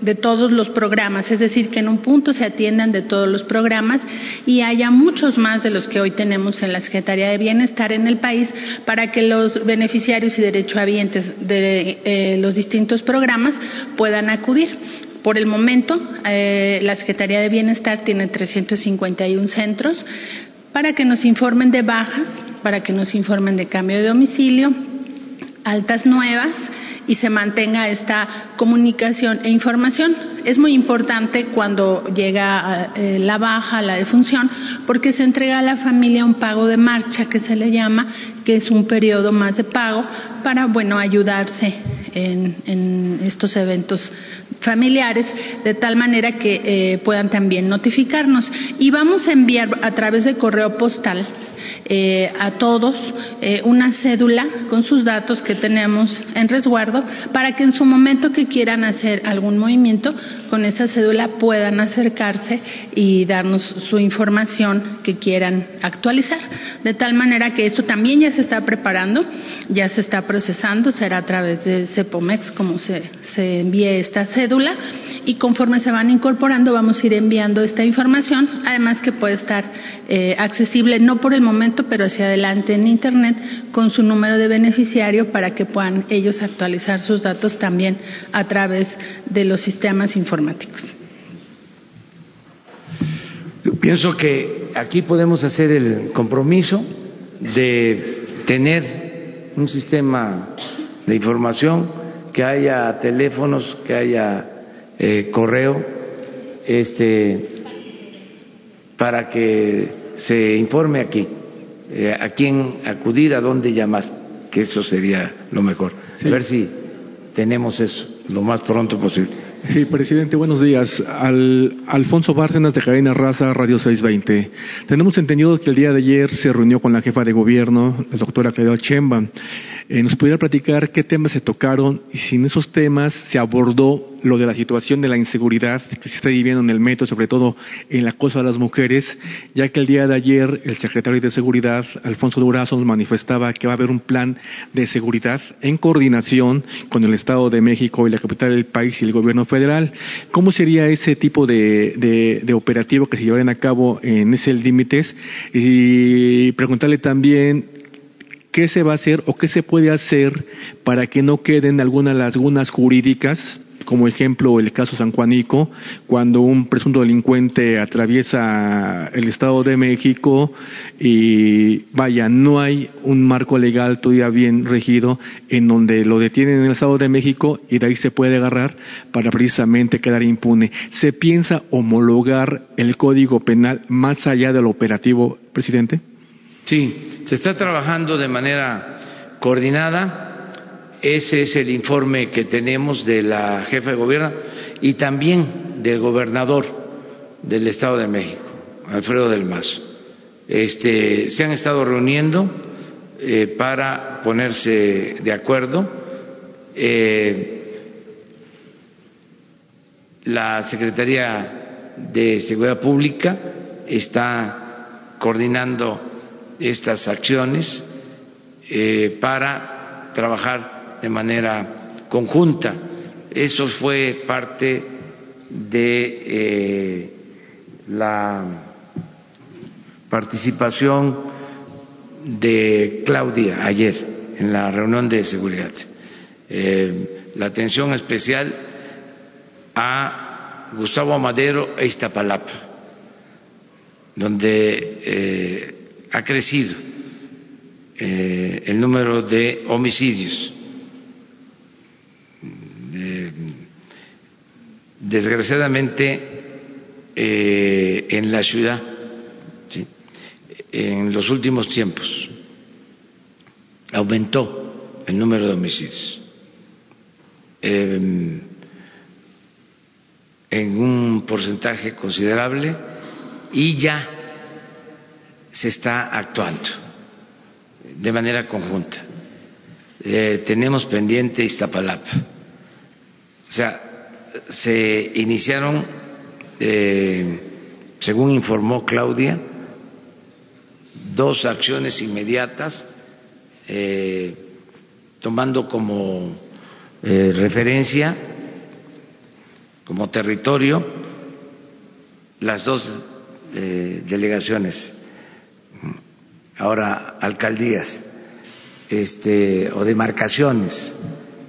de todos los programas, es decir, que en un punto se atiendan de todos los programas y haya muchos más de los que hoy tenemos en la Secretaría de Bienestar en el país para que los beneficiarios y derechohabientes de eh, los distintos programas puedan acudir. Por el momento, eh, la Secretaría de Bienestar tiene 351 centros para que nos informen de bajas, para que nos informen de cambio de domicilio, altas nuevas, y se mantenga esta comunicación e información. Es muy importante cuando llega eh, la baja, la defunción, porque se entrega a la familia un pago de marcha que se le llama, que es un periodo más de pago para, bueno, ayudarse en, estos eventos familiares, de tal manera que eh, puedan también notificarnos. Y vamos a enviar a través de correo postal eh, a todos eh, una cédula con sus datos que tenemos en resguardo para que en su momento que quieran hacer algún movimiento con esa cédula puedan acercarse y darnos su información que quieran actualizar. De tal manera que esto también ya se está preparando, ya se está procesando, será a través de CEPOMEX como se, se envíe esta cédula y conforme se van incorporando vamos a ir enviando esta información, además que puede estar eh, accesible no por el momento, pero hacia adelante en Internet con su número de beneficiario para que puedan ellos actualizar sus datos también a través de los sistemas informáticos. Yo pienso que aquí podemos hacer el compromiso de tener un sistema de información, que haya teléfonos, que haya eh, correo, este, para que se informe aquí eh, a quién acudir, a dónde llamar, que eso sería lo mejor. A ver si tenemos eso lo más pronto posible. Sí, presidente, buenos días. Al, Alfonso Bárcenas de Cadena Raza, Radio 620. Tenemos entendido que el día de ayer se reunió con la jefa de gobierno, la doctora Claudia Chemba. Eh, ¿Nos pudiera platicar qué temas se tocaron y si en esos temas se abordó lo de la situación de la inseguridad que se está viviendo en el metro, sobre todo en la cosa de las mujeres, ya que el día de ayer el secretario de Seguridad, Alfonso Durazo, nos manifestaba que va a haber un plan de seguridad en coordinación con el Estado de México y la capital del país y el gobierno federal. ¿Cómo sería ese tipo de, operativo que se llevarían a cabo en ese límites? Y preguntarle también qué se va a hacer o qué se puede hacer para que no queden algunas lagunas jurídicas, como ejemplo el caso San Juanico, cuando un presunto delincuente atraviesa el Estado de México y vaya, no hay un marco legal todavía bien regido en donde lo detienen en el Estado de México y de ahí se puede agarrar para precisamente quedar impune. ¿Se piensa homologar el Código Penal más allá del operativo, presidente? Sí, se está trabajando de manera coordinada. Ese es el informe que tenemos de la jefa de gobierno y también del gobernador del Estado de México, Alfredo del Mazo. Este, se han estado reuniendo eh, para ponerse de acuerdo. Eh, la Secretaría de Seguridad Pública está coordinando estas acciones eh, para trabajar de manera conjunta. Eso fue parte de eh, la participación de Claudia ayer en la reunión de seguridad. Eh, la atención especial a Gustavo Amadero e Iztapalapa, donde ha crecido eh, el número de homicidios. desgraciadamente, en la ciudad, en los últimos tiempos, aumentó el número de homicidios. Em, en un porcentaje considerable y ya se está actuando de manera conjunta. Eh, tenemos pendiente Iztapalapa. O sea, se iniciaron, eh, según informó Claudia, dos acciones inmediatas, eh, tomando como referencia como territorio las dos delegaciones, ahora alcaldías este, o demarcaciones,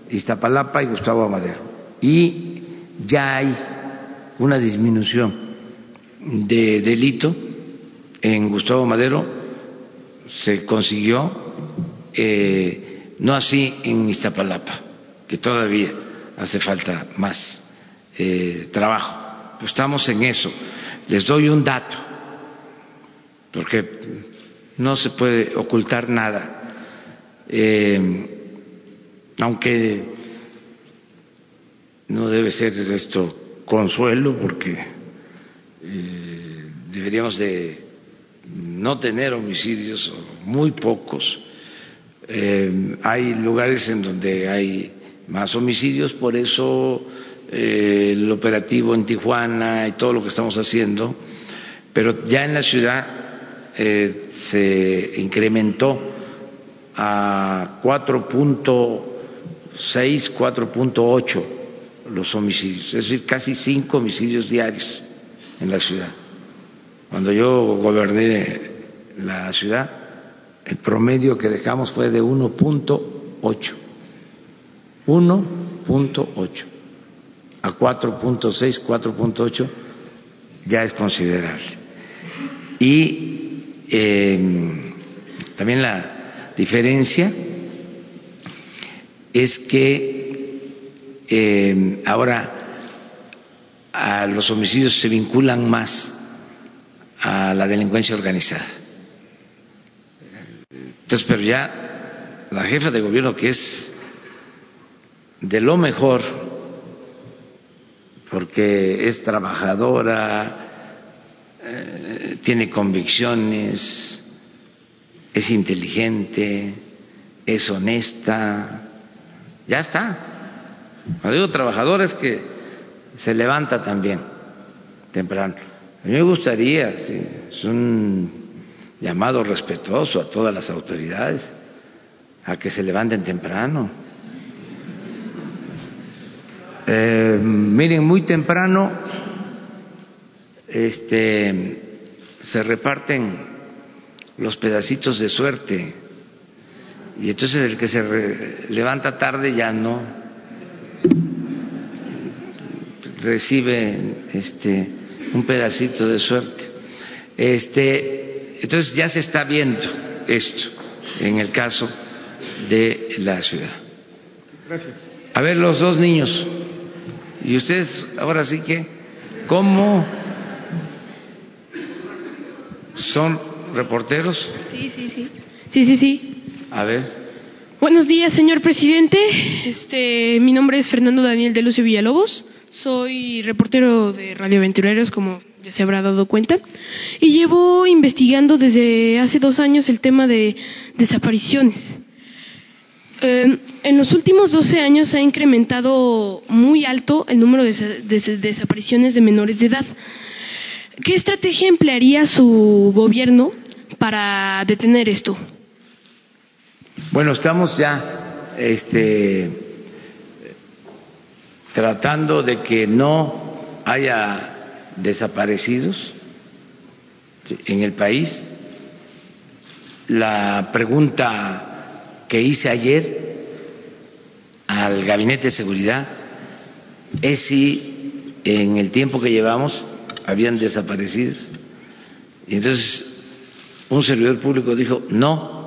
Iztapalapa y Gustavo Amadero. Y ya hay una disminución de delito en Gustavo Madero, se consiguió, eh, no así en Iztapalapa, que todavía hace falta más eh, trabajo. Estamos en eso. Les doy un dato, porque no se puede ocultar nada. Eh, aunque no debe ser esto consuelo, porque eh, deberíamos de no tener homicidios, muy pocos. hay lugares en donde hay más homicidios, por eso el operativo en Tijuana y todo lo que estamos haciendo, pero ya en la ciudad eh, se incrementó a 4.6, 4.8 los homicidios, es decir, casi cinco homicidios diarios en la ciudad. Cuando yo goberné la ciudad, el promedio que dejamos fue de 1.8. 1.8 a 4.6, 4.8 ya es considerable. Y em, también la diferencia es que em, ahora a los homicidios se vinculan más a la delincuencia organizada. Entonces, pero ya la jefa de gobierno, que es de lo mejor porque es trabajadora, eh, tiene convicciones, es inteligente, es honesta, ya está. Cuando digo trabajadora es que se levanta también temprano. A mí me gustaría, es un llamado respetuoso a todas las autoridades, a que se levanten temprano eh, miren, muy temprano este, se reparten los pedacitos de suerte y entonces el que se levanta tarde ya no recibe este, un pedacito de suerte. Este, entonces ya se está viendo esto en el caso de la ciudad. A ver, los dos niños. Y ustedes, ahora sí que, ¿cómo son reporteros? Sí, sí, sí. Sí, sí, sí. A ver. Buenos días, señor presidente. Este, mi nombre es Fernando Daniel de Lucio Villalobos. Soy reportero de Radio Aventureros, como ya se habrá dado cuenta, y llevo investigando desde hace dos años el tema de desapariciones. Eh, en los últimos 12 años ha incrementado muy alto el número de, desapariciones de menores de edad. ¿Qué estrategia emplearía su gobierno para detener esto? Bueno, estamos ya este, tratando de que no haya desaparecidos en el país. La pregunta que hice ayer al Gabinete de Seguridad es si en el tiempo que llevamos habían desaparecido. Y entonces un servidor público dijo no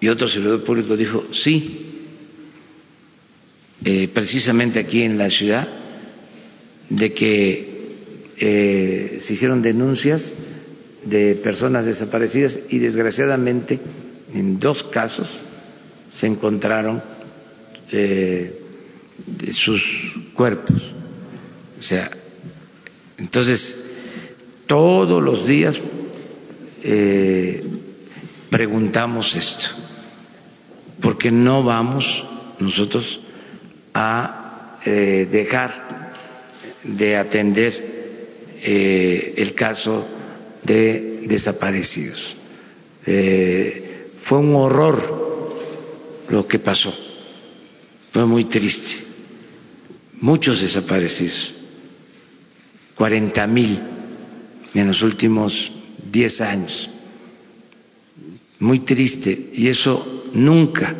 y otro servidor público dijo sí. Eh, precisamente aquí en la ciudad de que eh, se hicieron denuncias de personas desaparecidas y desgraciadamente en dos casos se encontraron eh, sus cuerpos. O sea, entonces todos los días eh, preguntamos esto, porque no vamos nosotros a eh, dejar de atender eh, el caso de desaparecidos. Fue un horror lo que pasó, fue muy triste. Muchos desaparecidos, cuarenta mil en los últimos diez años. Muy triste y eso nunca,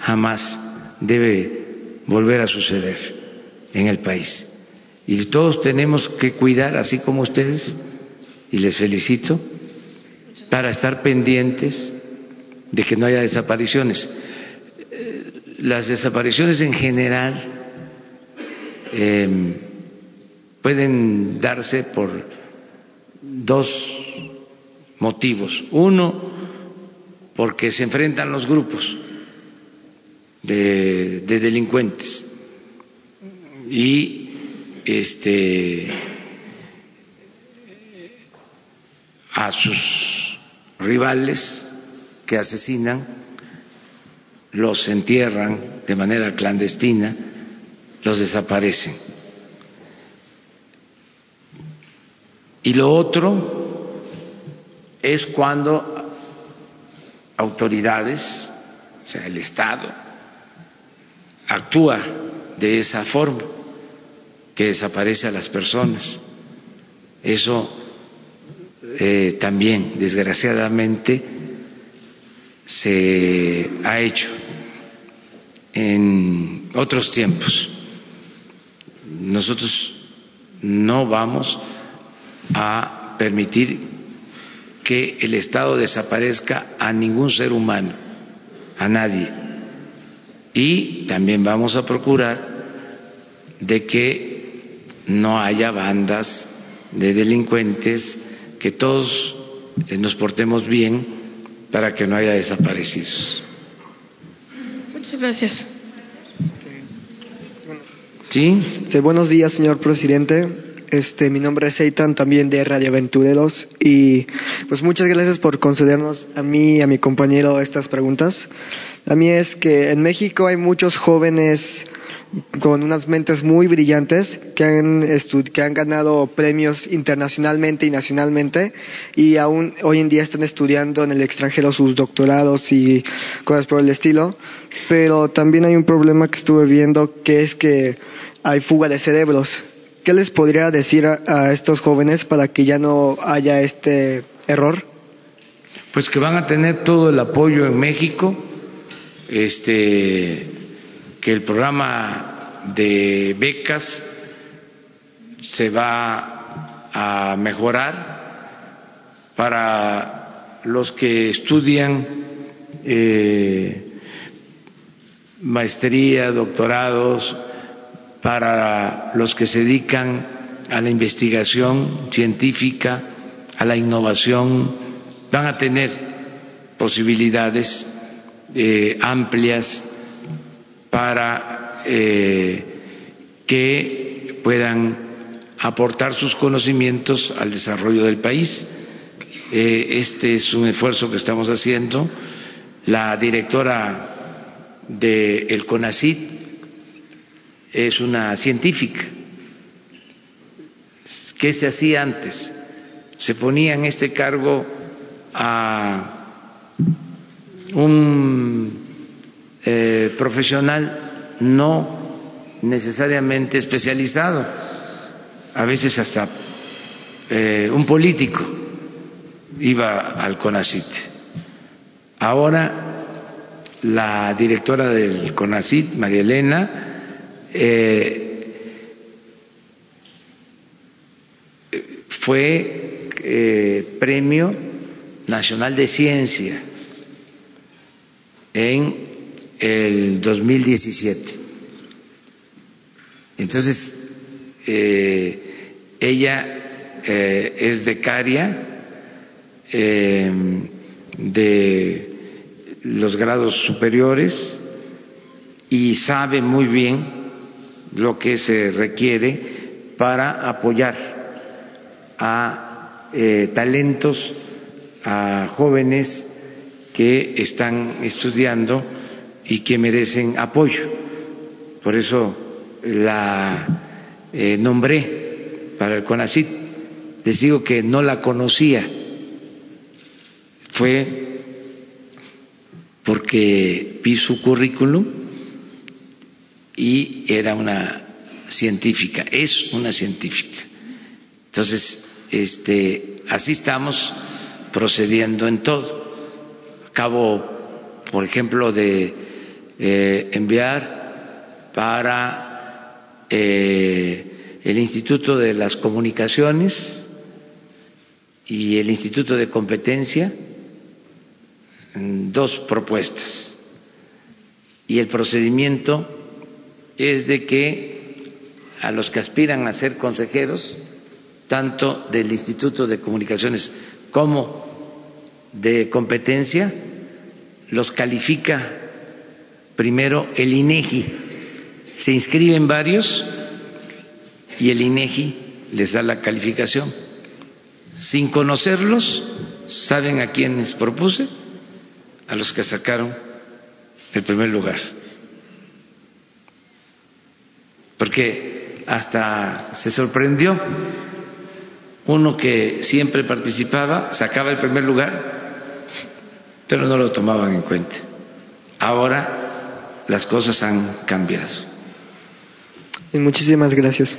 jamás debe volver a suceder en el país. Y todos tenemos que cuidar, así como ustedes, y les felicito, para estar pendientes de que no haya desapariciones. Eh, las desapariciones en general eh, pueden darse por dos motivos. Uno, porque se enfrentan los grupos de, de delincuentes y este a sus rivales que asesinan, los entierran de manera clandestina, los desaparecen. Y lo otro es cuando autoridades, o sea, el Estado, actúa de esa forma, que desaparece a las personas. Eso eh, también, desgraciadamente, se ha hecho en otros tiempos. Nosotros no vamos a permitir que el Estado desaparezca a ningún ser humano, a nadie. Y también vamos a procurar de que no haya bandas de delincuentes que todos eh, nos portemos bien para que no haya desaparecidos. Muchas gracias. ¿Sí? Este, buenos días, señor presidente. Este, mi nombre es Eitan, también de Radio Aventureros, y pues muchas gracias por concedernos a mí y a mi compañero estas preguntas. A mí es que en México hay muchos jóvenes con unas mentes muy brillantes que han, que han ganado premios internacionalmente y nacionalmente y aún hoy en día están estudiando en el extranjero sus doctorados y cosas por el estilo. Pero también hay un problema que estuve viendo que es que hay fuga de cerebros. ¿Qué les podría decir a, estos jóvenes para que ya no haya este error? Pues que van a tener todo el apoyo en México, este que el programa de becas se va a mejorar para los que estudian eh, maestría, doctorados, para los que se dedican a la investigación científica, a la innovación, van a tener posibilidades eh, amplias para eh, que puedan aportar sus conocimientos al desarrollo del país. Eh, este es un esfuerzo que estamos haciendo. La directora del el CONACIT es una científica. ¿Qué se hacía antes? Se ponía en este cargo a un eh, profesional no necesariamente especializado, a veces hasta eh, un político iba al CONACIT. Ahora la directora del CONACIT, María Elena, eh, fue eh, Premio Nacional de Ciencia en el 2017. Entonces, eh, ella es becaria de los grados superiores y sabe muy bien lo que se requiere para apoyar a eh, talentos, a jóvenes que están estudiando y que merecen apoyo. Por eso la eh, nombré para el CONACIT. Les digo que no la conocía. Fue porque vi su currículum y era una científica, es una científica. Entonces, este, así estamos procediendo en todo. Acabo, por ejemplo, de eh, enviar para eh, el Instituto de las Comunicaciones y el Instituto de Competencia dos propuestas. Y el procedimiento es de que a los que aspiran a ser consejeros tanto del Instituto de Comunicaciones como de competencia, los califica primero el INEGI. Se inscriben varios y el INEGI les da la calificación. Sin conocerlos, ¿saben a quiénes propuse? A los que sacaron el primer lugar. Porque hasta se sorprendió uno que siempre participaba sacaba el primer lugar, pero no lo tomaban en cuenta. Ahora las cosas han cambiado. Y muchísimas gracias.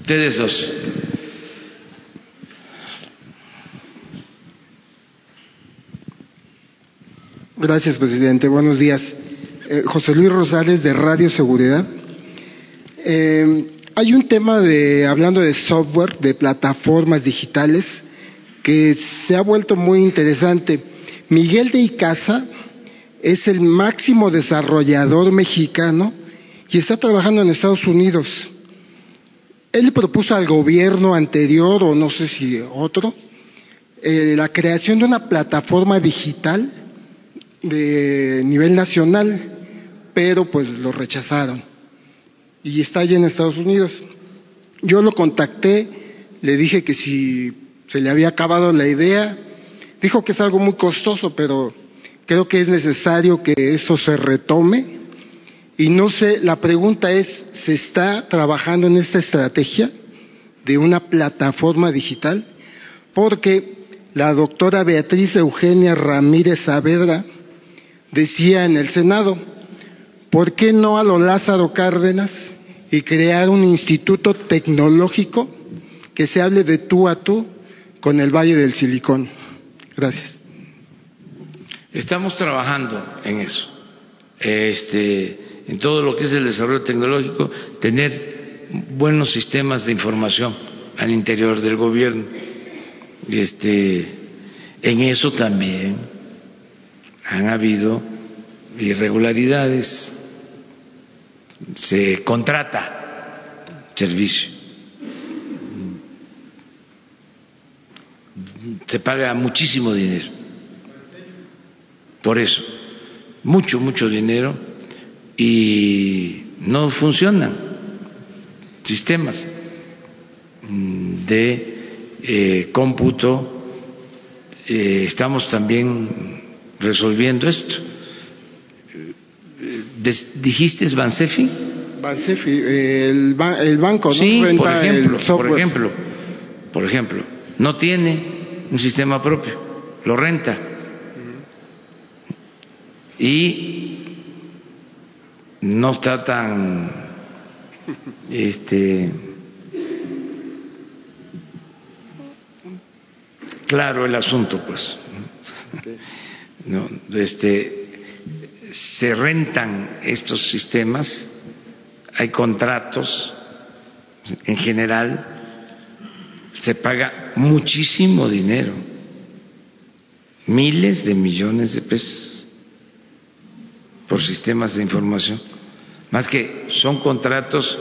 Ustedes dos. Gracias, presidente. Buenos días. Eh, José Luis Rosales, de Radio Seguridad. Eh, hay un tema de, hablando de software, de plataformas digitales, que se ha vuelto muy interesante. Miguel de Icaza es el máximo desarrollador mexicano y está trabajando en Estados Unidos. Él propuso al gobierno anterior, o no sé si otro, eh, la creación de una plataforma digital de nivel nacional, pero pues lo rechazaron y está allí en Estados Unidos. Yo lo contacté, le dije que si se le había acabado la idea, dijo que es algo muy costoso, pero creo que es necesario que eso se retome. Y no sé, la pregunta es, ¿se está trabajando en esta estrategia de una plataforma digital? Porque la doctora Beatriz Eugenia Ramírez Saavedra decía en el Senado, ¿por qué no a lo Lázaro Cárdenas y crear un instituto tecnológico que se hable de tú a tú con el Valle del Silicón. Gracias. Estamos trabajando en eso. Este, en todo lo que es el desarrollo tecnológico, tener buenos sistemas de información al interior del gobierno. Este, en eso también han habido irregularidades se contrata servicio. Se paga muchísimo dinero. Por eso, mucho, mucho dinero y no funcionan sistemas de eh, cómputo. Eh, estamos también resolviendo esto ¿Dijiste Bansefi? Bansefi, el, el banco, ¿no? Sí, por ejemplo, por ejemplo, por ejemplo, no tiene un sistema propio, lo renta. Y no está tan este, claro el asunto, pues. No, este, se rentan estos sistemas, hay contratos, en general se paga muchísimo dinero, miles de millones de pesos por sistemas de información, más que son contratos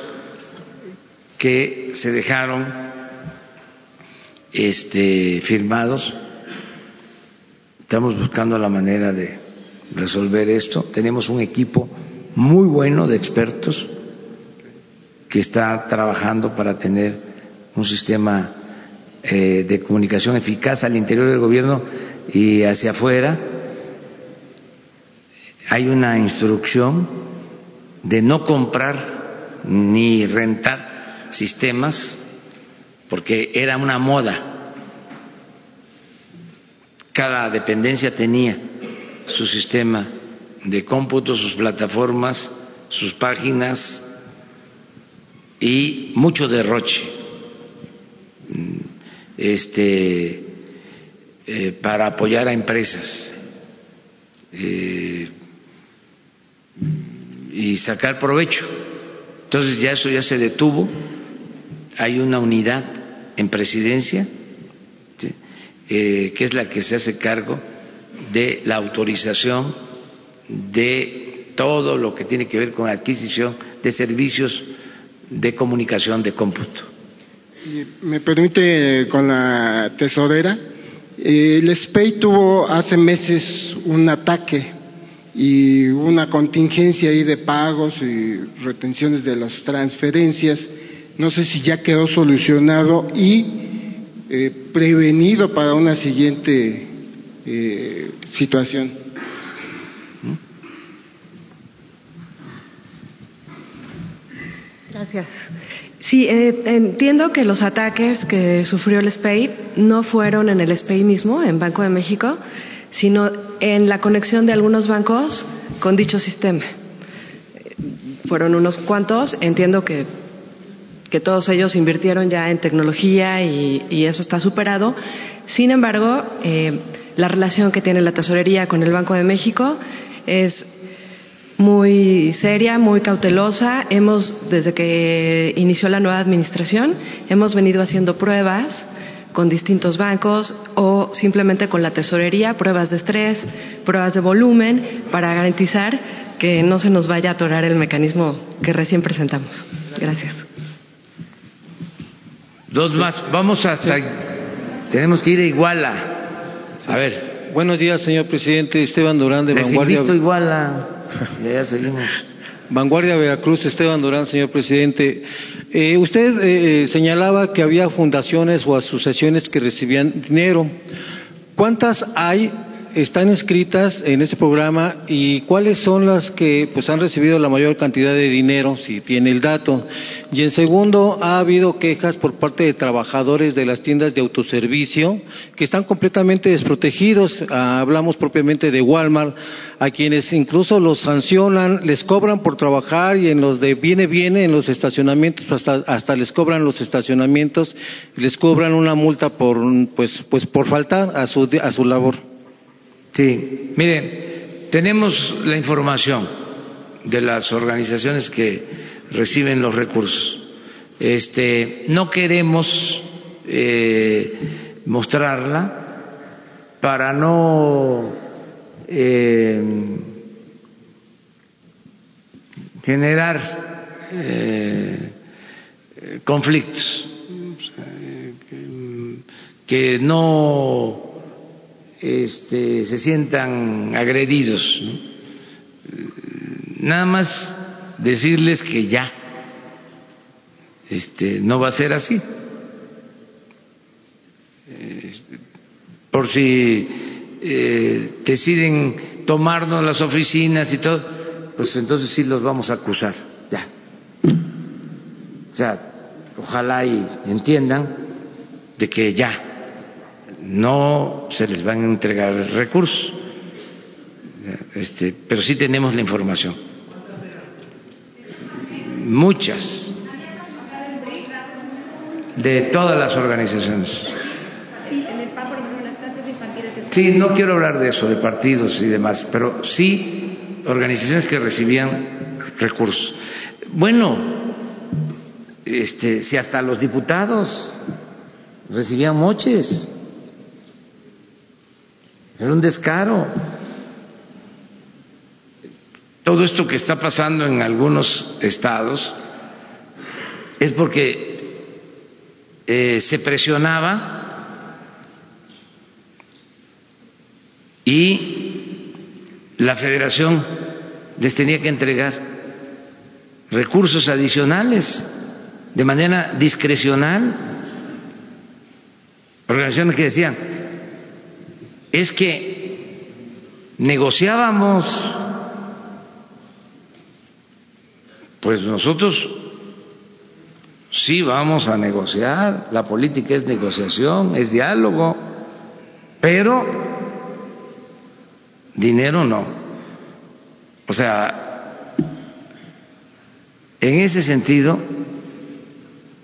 que se dejaron este, firmados. Estamos buscando la manera de resolver esto. Tenemos un equipo muy bueno de expertos que está trabajando para tener un sistema eh, de comunicación eficaz al interior del gobierno y hacia afuera. Hay una instrucción de no comprar ni rentar sistemas porque era una moda. Cada dependencia tenía su sistema de cómputo, sus plataformas, sus páginas y mucho derroche. Este, eh, para apoyar a empresas eh, y sacar provecho. Entonces ya eso ya se detuvo, hay una unidad en presidencia eh, que es la que se hace cargo de la autorización de todo lo que tiene que ver con adquisición de servicios de comunicación de cómputo. Me permite con la tesorera. El SPEI tuvo hace meses un ataque y una contingencia ahí de pagos y retenciones de las transferencias. No sé si ya quedó solucionado y eh, prevenido para una siguiente eh, situación. Gracias. Sí, eh, entiendo que los ataques que sufrió el SPEI no fueron en el SPEI mismo, en Banco de México, sino en la conexión de algunos bancos con dicho sistema. Fueron unos cuantos, entiendo que, que todos ellos invirtieron ya en tecnología y, eso está superado. Sin embargo, eh, la relación que tiene la tesorería con el Banco de México es muy seria, muy cautelosa. Hemos, desde que inició la nueva administración, hemos venido haciendo pruebas con distintos bancos o simplemente con la tesorería, pruebas de estrés, pruebas de volumen, para garantizar que no se nos vaya a atorar el mecanismo que recién presentamos. Gracias. Dos más. Vamos hasta. Tenemos que ir a Iguala. A ver. Buenos días, señor presidente. Esteban Durán de Vanguardia. Iguala. Ya, seguimos. Vanguardia Veracruz, Esteban Durán, señor presidente. Eh, usted eh, eh, señalaba que había fundaciones o asociaciones que recibían dinero. ¿Cuántas hay están inscritas en ese programa y cuáles son las que pues han recibido la mayor cantidad de dinero, si tiene el dato. Y en segundo, ha habido quejas por parte de trabajadores de las tiendas de autoservicio que están completamente desprotegidos. Ah, hablamos propiamente de Walmart, a quienes incluso los sancionan, les cobran por trabajar y en los de viene viene en los estacionamientos hasta, hasta les cobran los estacionamientos, les cobran una multa por pues pues por faltar a su a su labor. Sí, mire, tenemos la información de las organizaciones que reciben los recursos. Este, no queremos eh, mostrarla para no eh, generar eh, conflictos, que no este, se sientan agredidos. Nada más decirles que ya este, no va a ser así. por si eh, deciden tomarnos las oficinas y todo, pues entonces sí los vamos a acusar, ya. O sea, ojalá y entiendan de que ya no se les van a entregar recursos, este, pero sí tenemos la información. Muchas. de todas las organizaciones. Sí, no quiero hablar de eso, de partidos y demás, pero sí organizaciones que recibían recursos. Bueno, este, si hasta los diputados recibían moches, era un descaro. Todo esto que está pasando en algunos estados es porque eh, se presionaba y la federación les tenía que entregar recursos adicionales de manera discrecional. Organizaciones que decían, es que negociábamos, pues nosotros sí vamos a negociar, la política es negociación, es diálogo, pero dinero no. O sea, en ese sentido,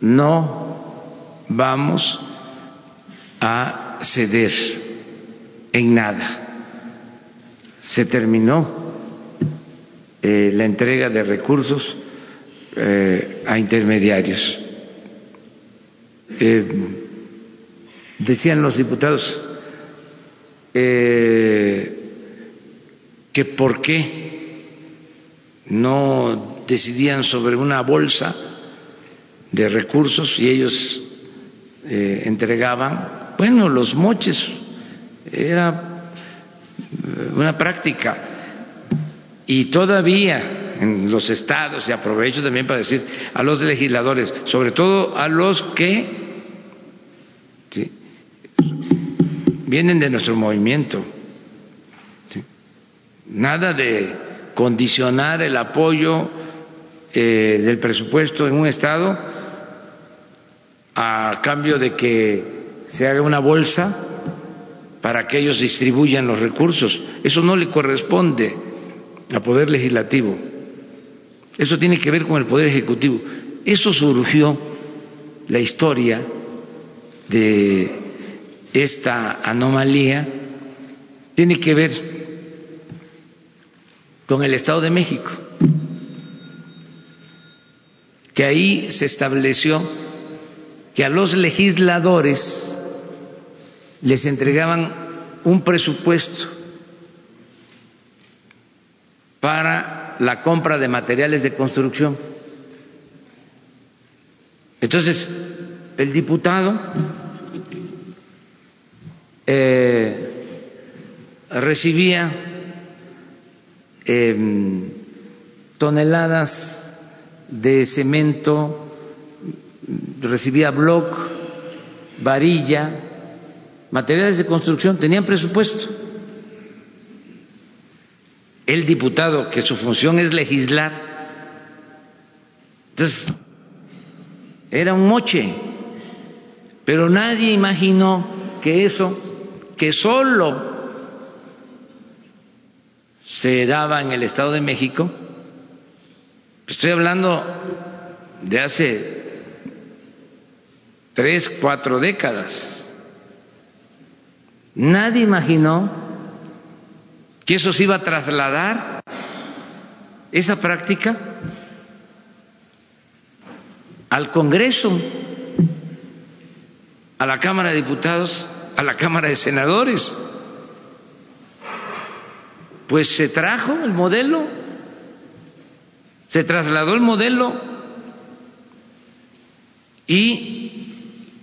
no vamos a ceder en nada. Se terminó eh, la entrega de recursos eh, a intermediarios. Eh, decían los diputados, que por qué no decidían sobre una bolsa de recursos y ellos entregaban, bueno, los moches, era una práctica. Y todavía en los estados, y aprovecho también para decir a los legisladores, sobre todo a los que vienen de nuestro movimiento, nada de condicionar el apoyo eh, del presupuesto en un Estado a cambio de que se haga una bolsa para que ellos distribuyan los recursos. Eso no le corresponde al Poder Legislativo. Eso tiene que ver con el Poder Ejecutivo. Eso surgió la historia de esta anomalía, tiene que ver con el Estado de México, que ahí se estableció que a los legisladores les entregaban un presupuesto para la compra de materiales de construcción. Entonces, el diputado eh, recibía Em, toneladas de cemento, recibía bloc, varilla, materiales de construcción, tenían presupuesto. El diputado, que su función es legislar, entonces era un moche, pero nadie imaginó que eso, que solo se daba en el Estado de México, estoy hablando de hace tres, cuatro décadas. Nadie imaginó que eso se iba a trasladar, esa práctica, al Congreso, a la Cámara de Diputados, a la Cámara de Senadores. Pues se trajo el modelo, se trasladó el modelo y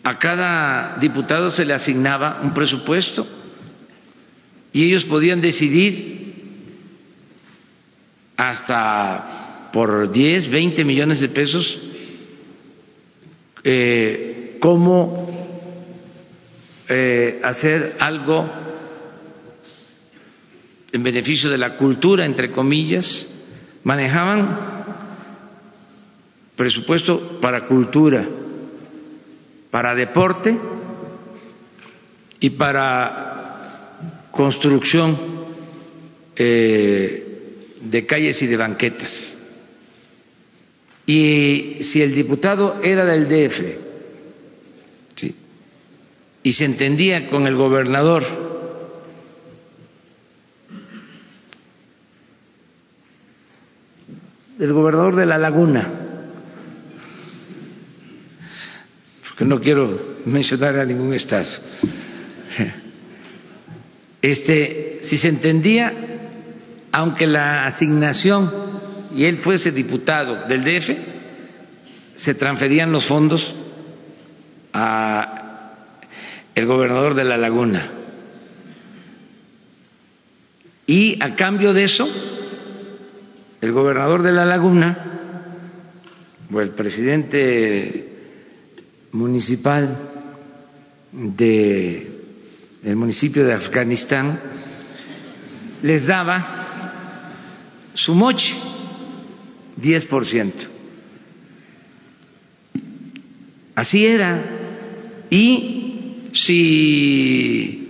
a cada diputado se le asignaba un presupuesto y ellos podían decidir hasta por 10, 20 millones de pesos eh, cómo eh, hacer algo en beneficio de la cultura, entre comillas, manejaban presupuesto para cultura, para deporte y para construcción eh, de calles y de banquetas. Y si el diputado era del DF y se entendía con el gobernador. El gobernador de la laguna, no quiero mencionar a ningún estado. Este, si se entendía, aunque la asignación y él fuese diputado del DF, se transferían los fondos a el gobernador de la laguna. Y a cambio de eso, el gobernador de la laguna o el presidente municipal de el municipio de Afganistán les daba su moche, 10%. Así era. Y si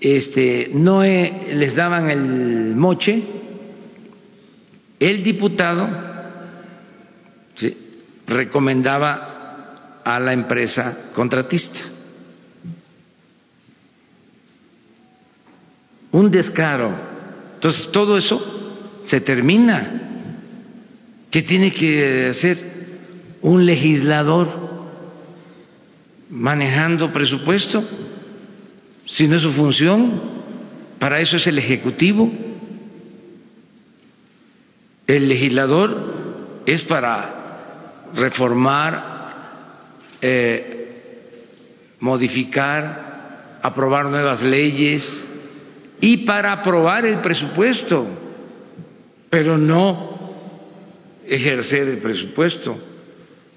este, no les daban el moche, el diputado recomendaba a la empresa contratista. Un descaro. Entonces, todo eso se termina. ¿Qué tiene que hacer un legislador? manejando presupuesto, si no es su función, para eso es el Ejecutivo. El legislador es para reformar, eh, modificar, aprobar nuevas leyes y para aprobar el presupuesto, pero no ejercer el presupuesto,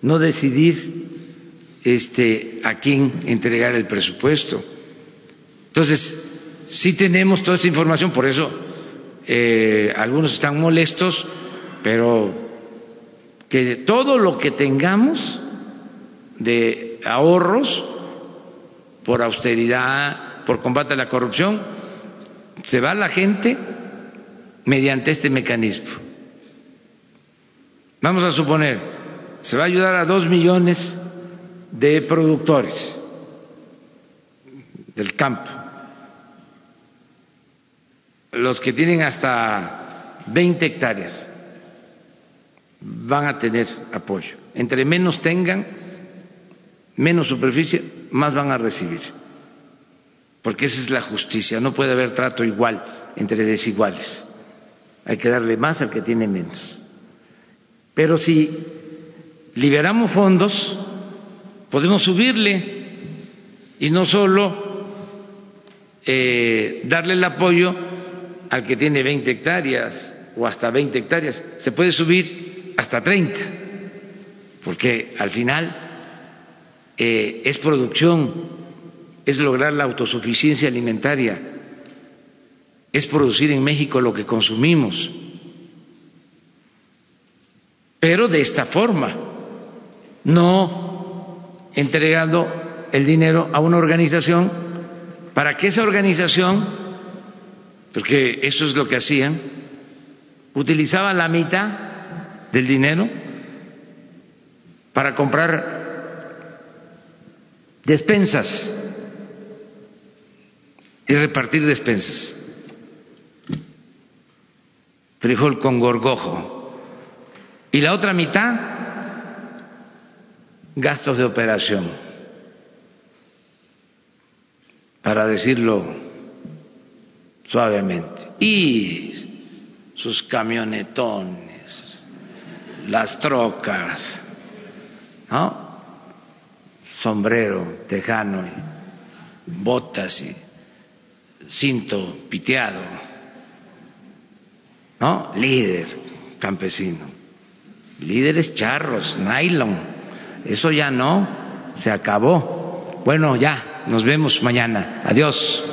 no decidir este, a quién entregar el presupuesto. Entonces, sí tenemos toda esa información, por eso eh, algunos están molestos, pero que todo lo que tengamos de ahorros por austeridad, por combate a la corrupción, se va la gente mediante este mecanismo. Vamos a suponer, se va a ayudar a dos millones de productores del campo, los que tienen hasta 20 hectáreas van a tener apoyo. Entre menos tengan, menos superficie, más van a recibir. Porque esa es la justicia, no puede haber trato igual entre desiguales. Hay que darle más al que tiene menos. Pero si liberamos fondos, podemos subirle y no solo eh, darle el apoyo al que tiene 20 hectáreas o hasta 20 hectáreas, se puede subir hasta 30, porque al final eh, es producción, es lograr la autosuficiencia alimentaria, es producir en México lo que consumimos, pero de esta forma, no entregando el dinero a una organización para que esa organización, porque eso es lo que hacían, utilizaba la mitad del dinero para comprar despensas y repartir despensas. Frijol con gorgojo. Y la otra mitad gastos de operación, para decirlo suavemente, y sus camionetones, las trocas, ¿no? Sombrero tejano, botas y cinto piteado, ¿no? Líder campesino, líderes charros, nylon eso ya no, se acabó. Bueno, ya, nos vemos mañana. Adiós.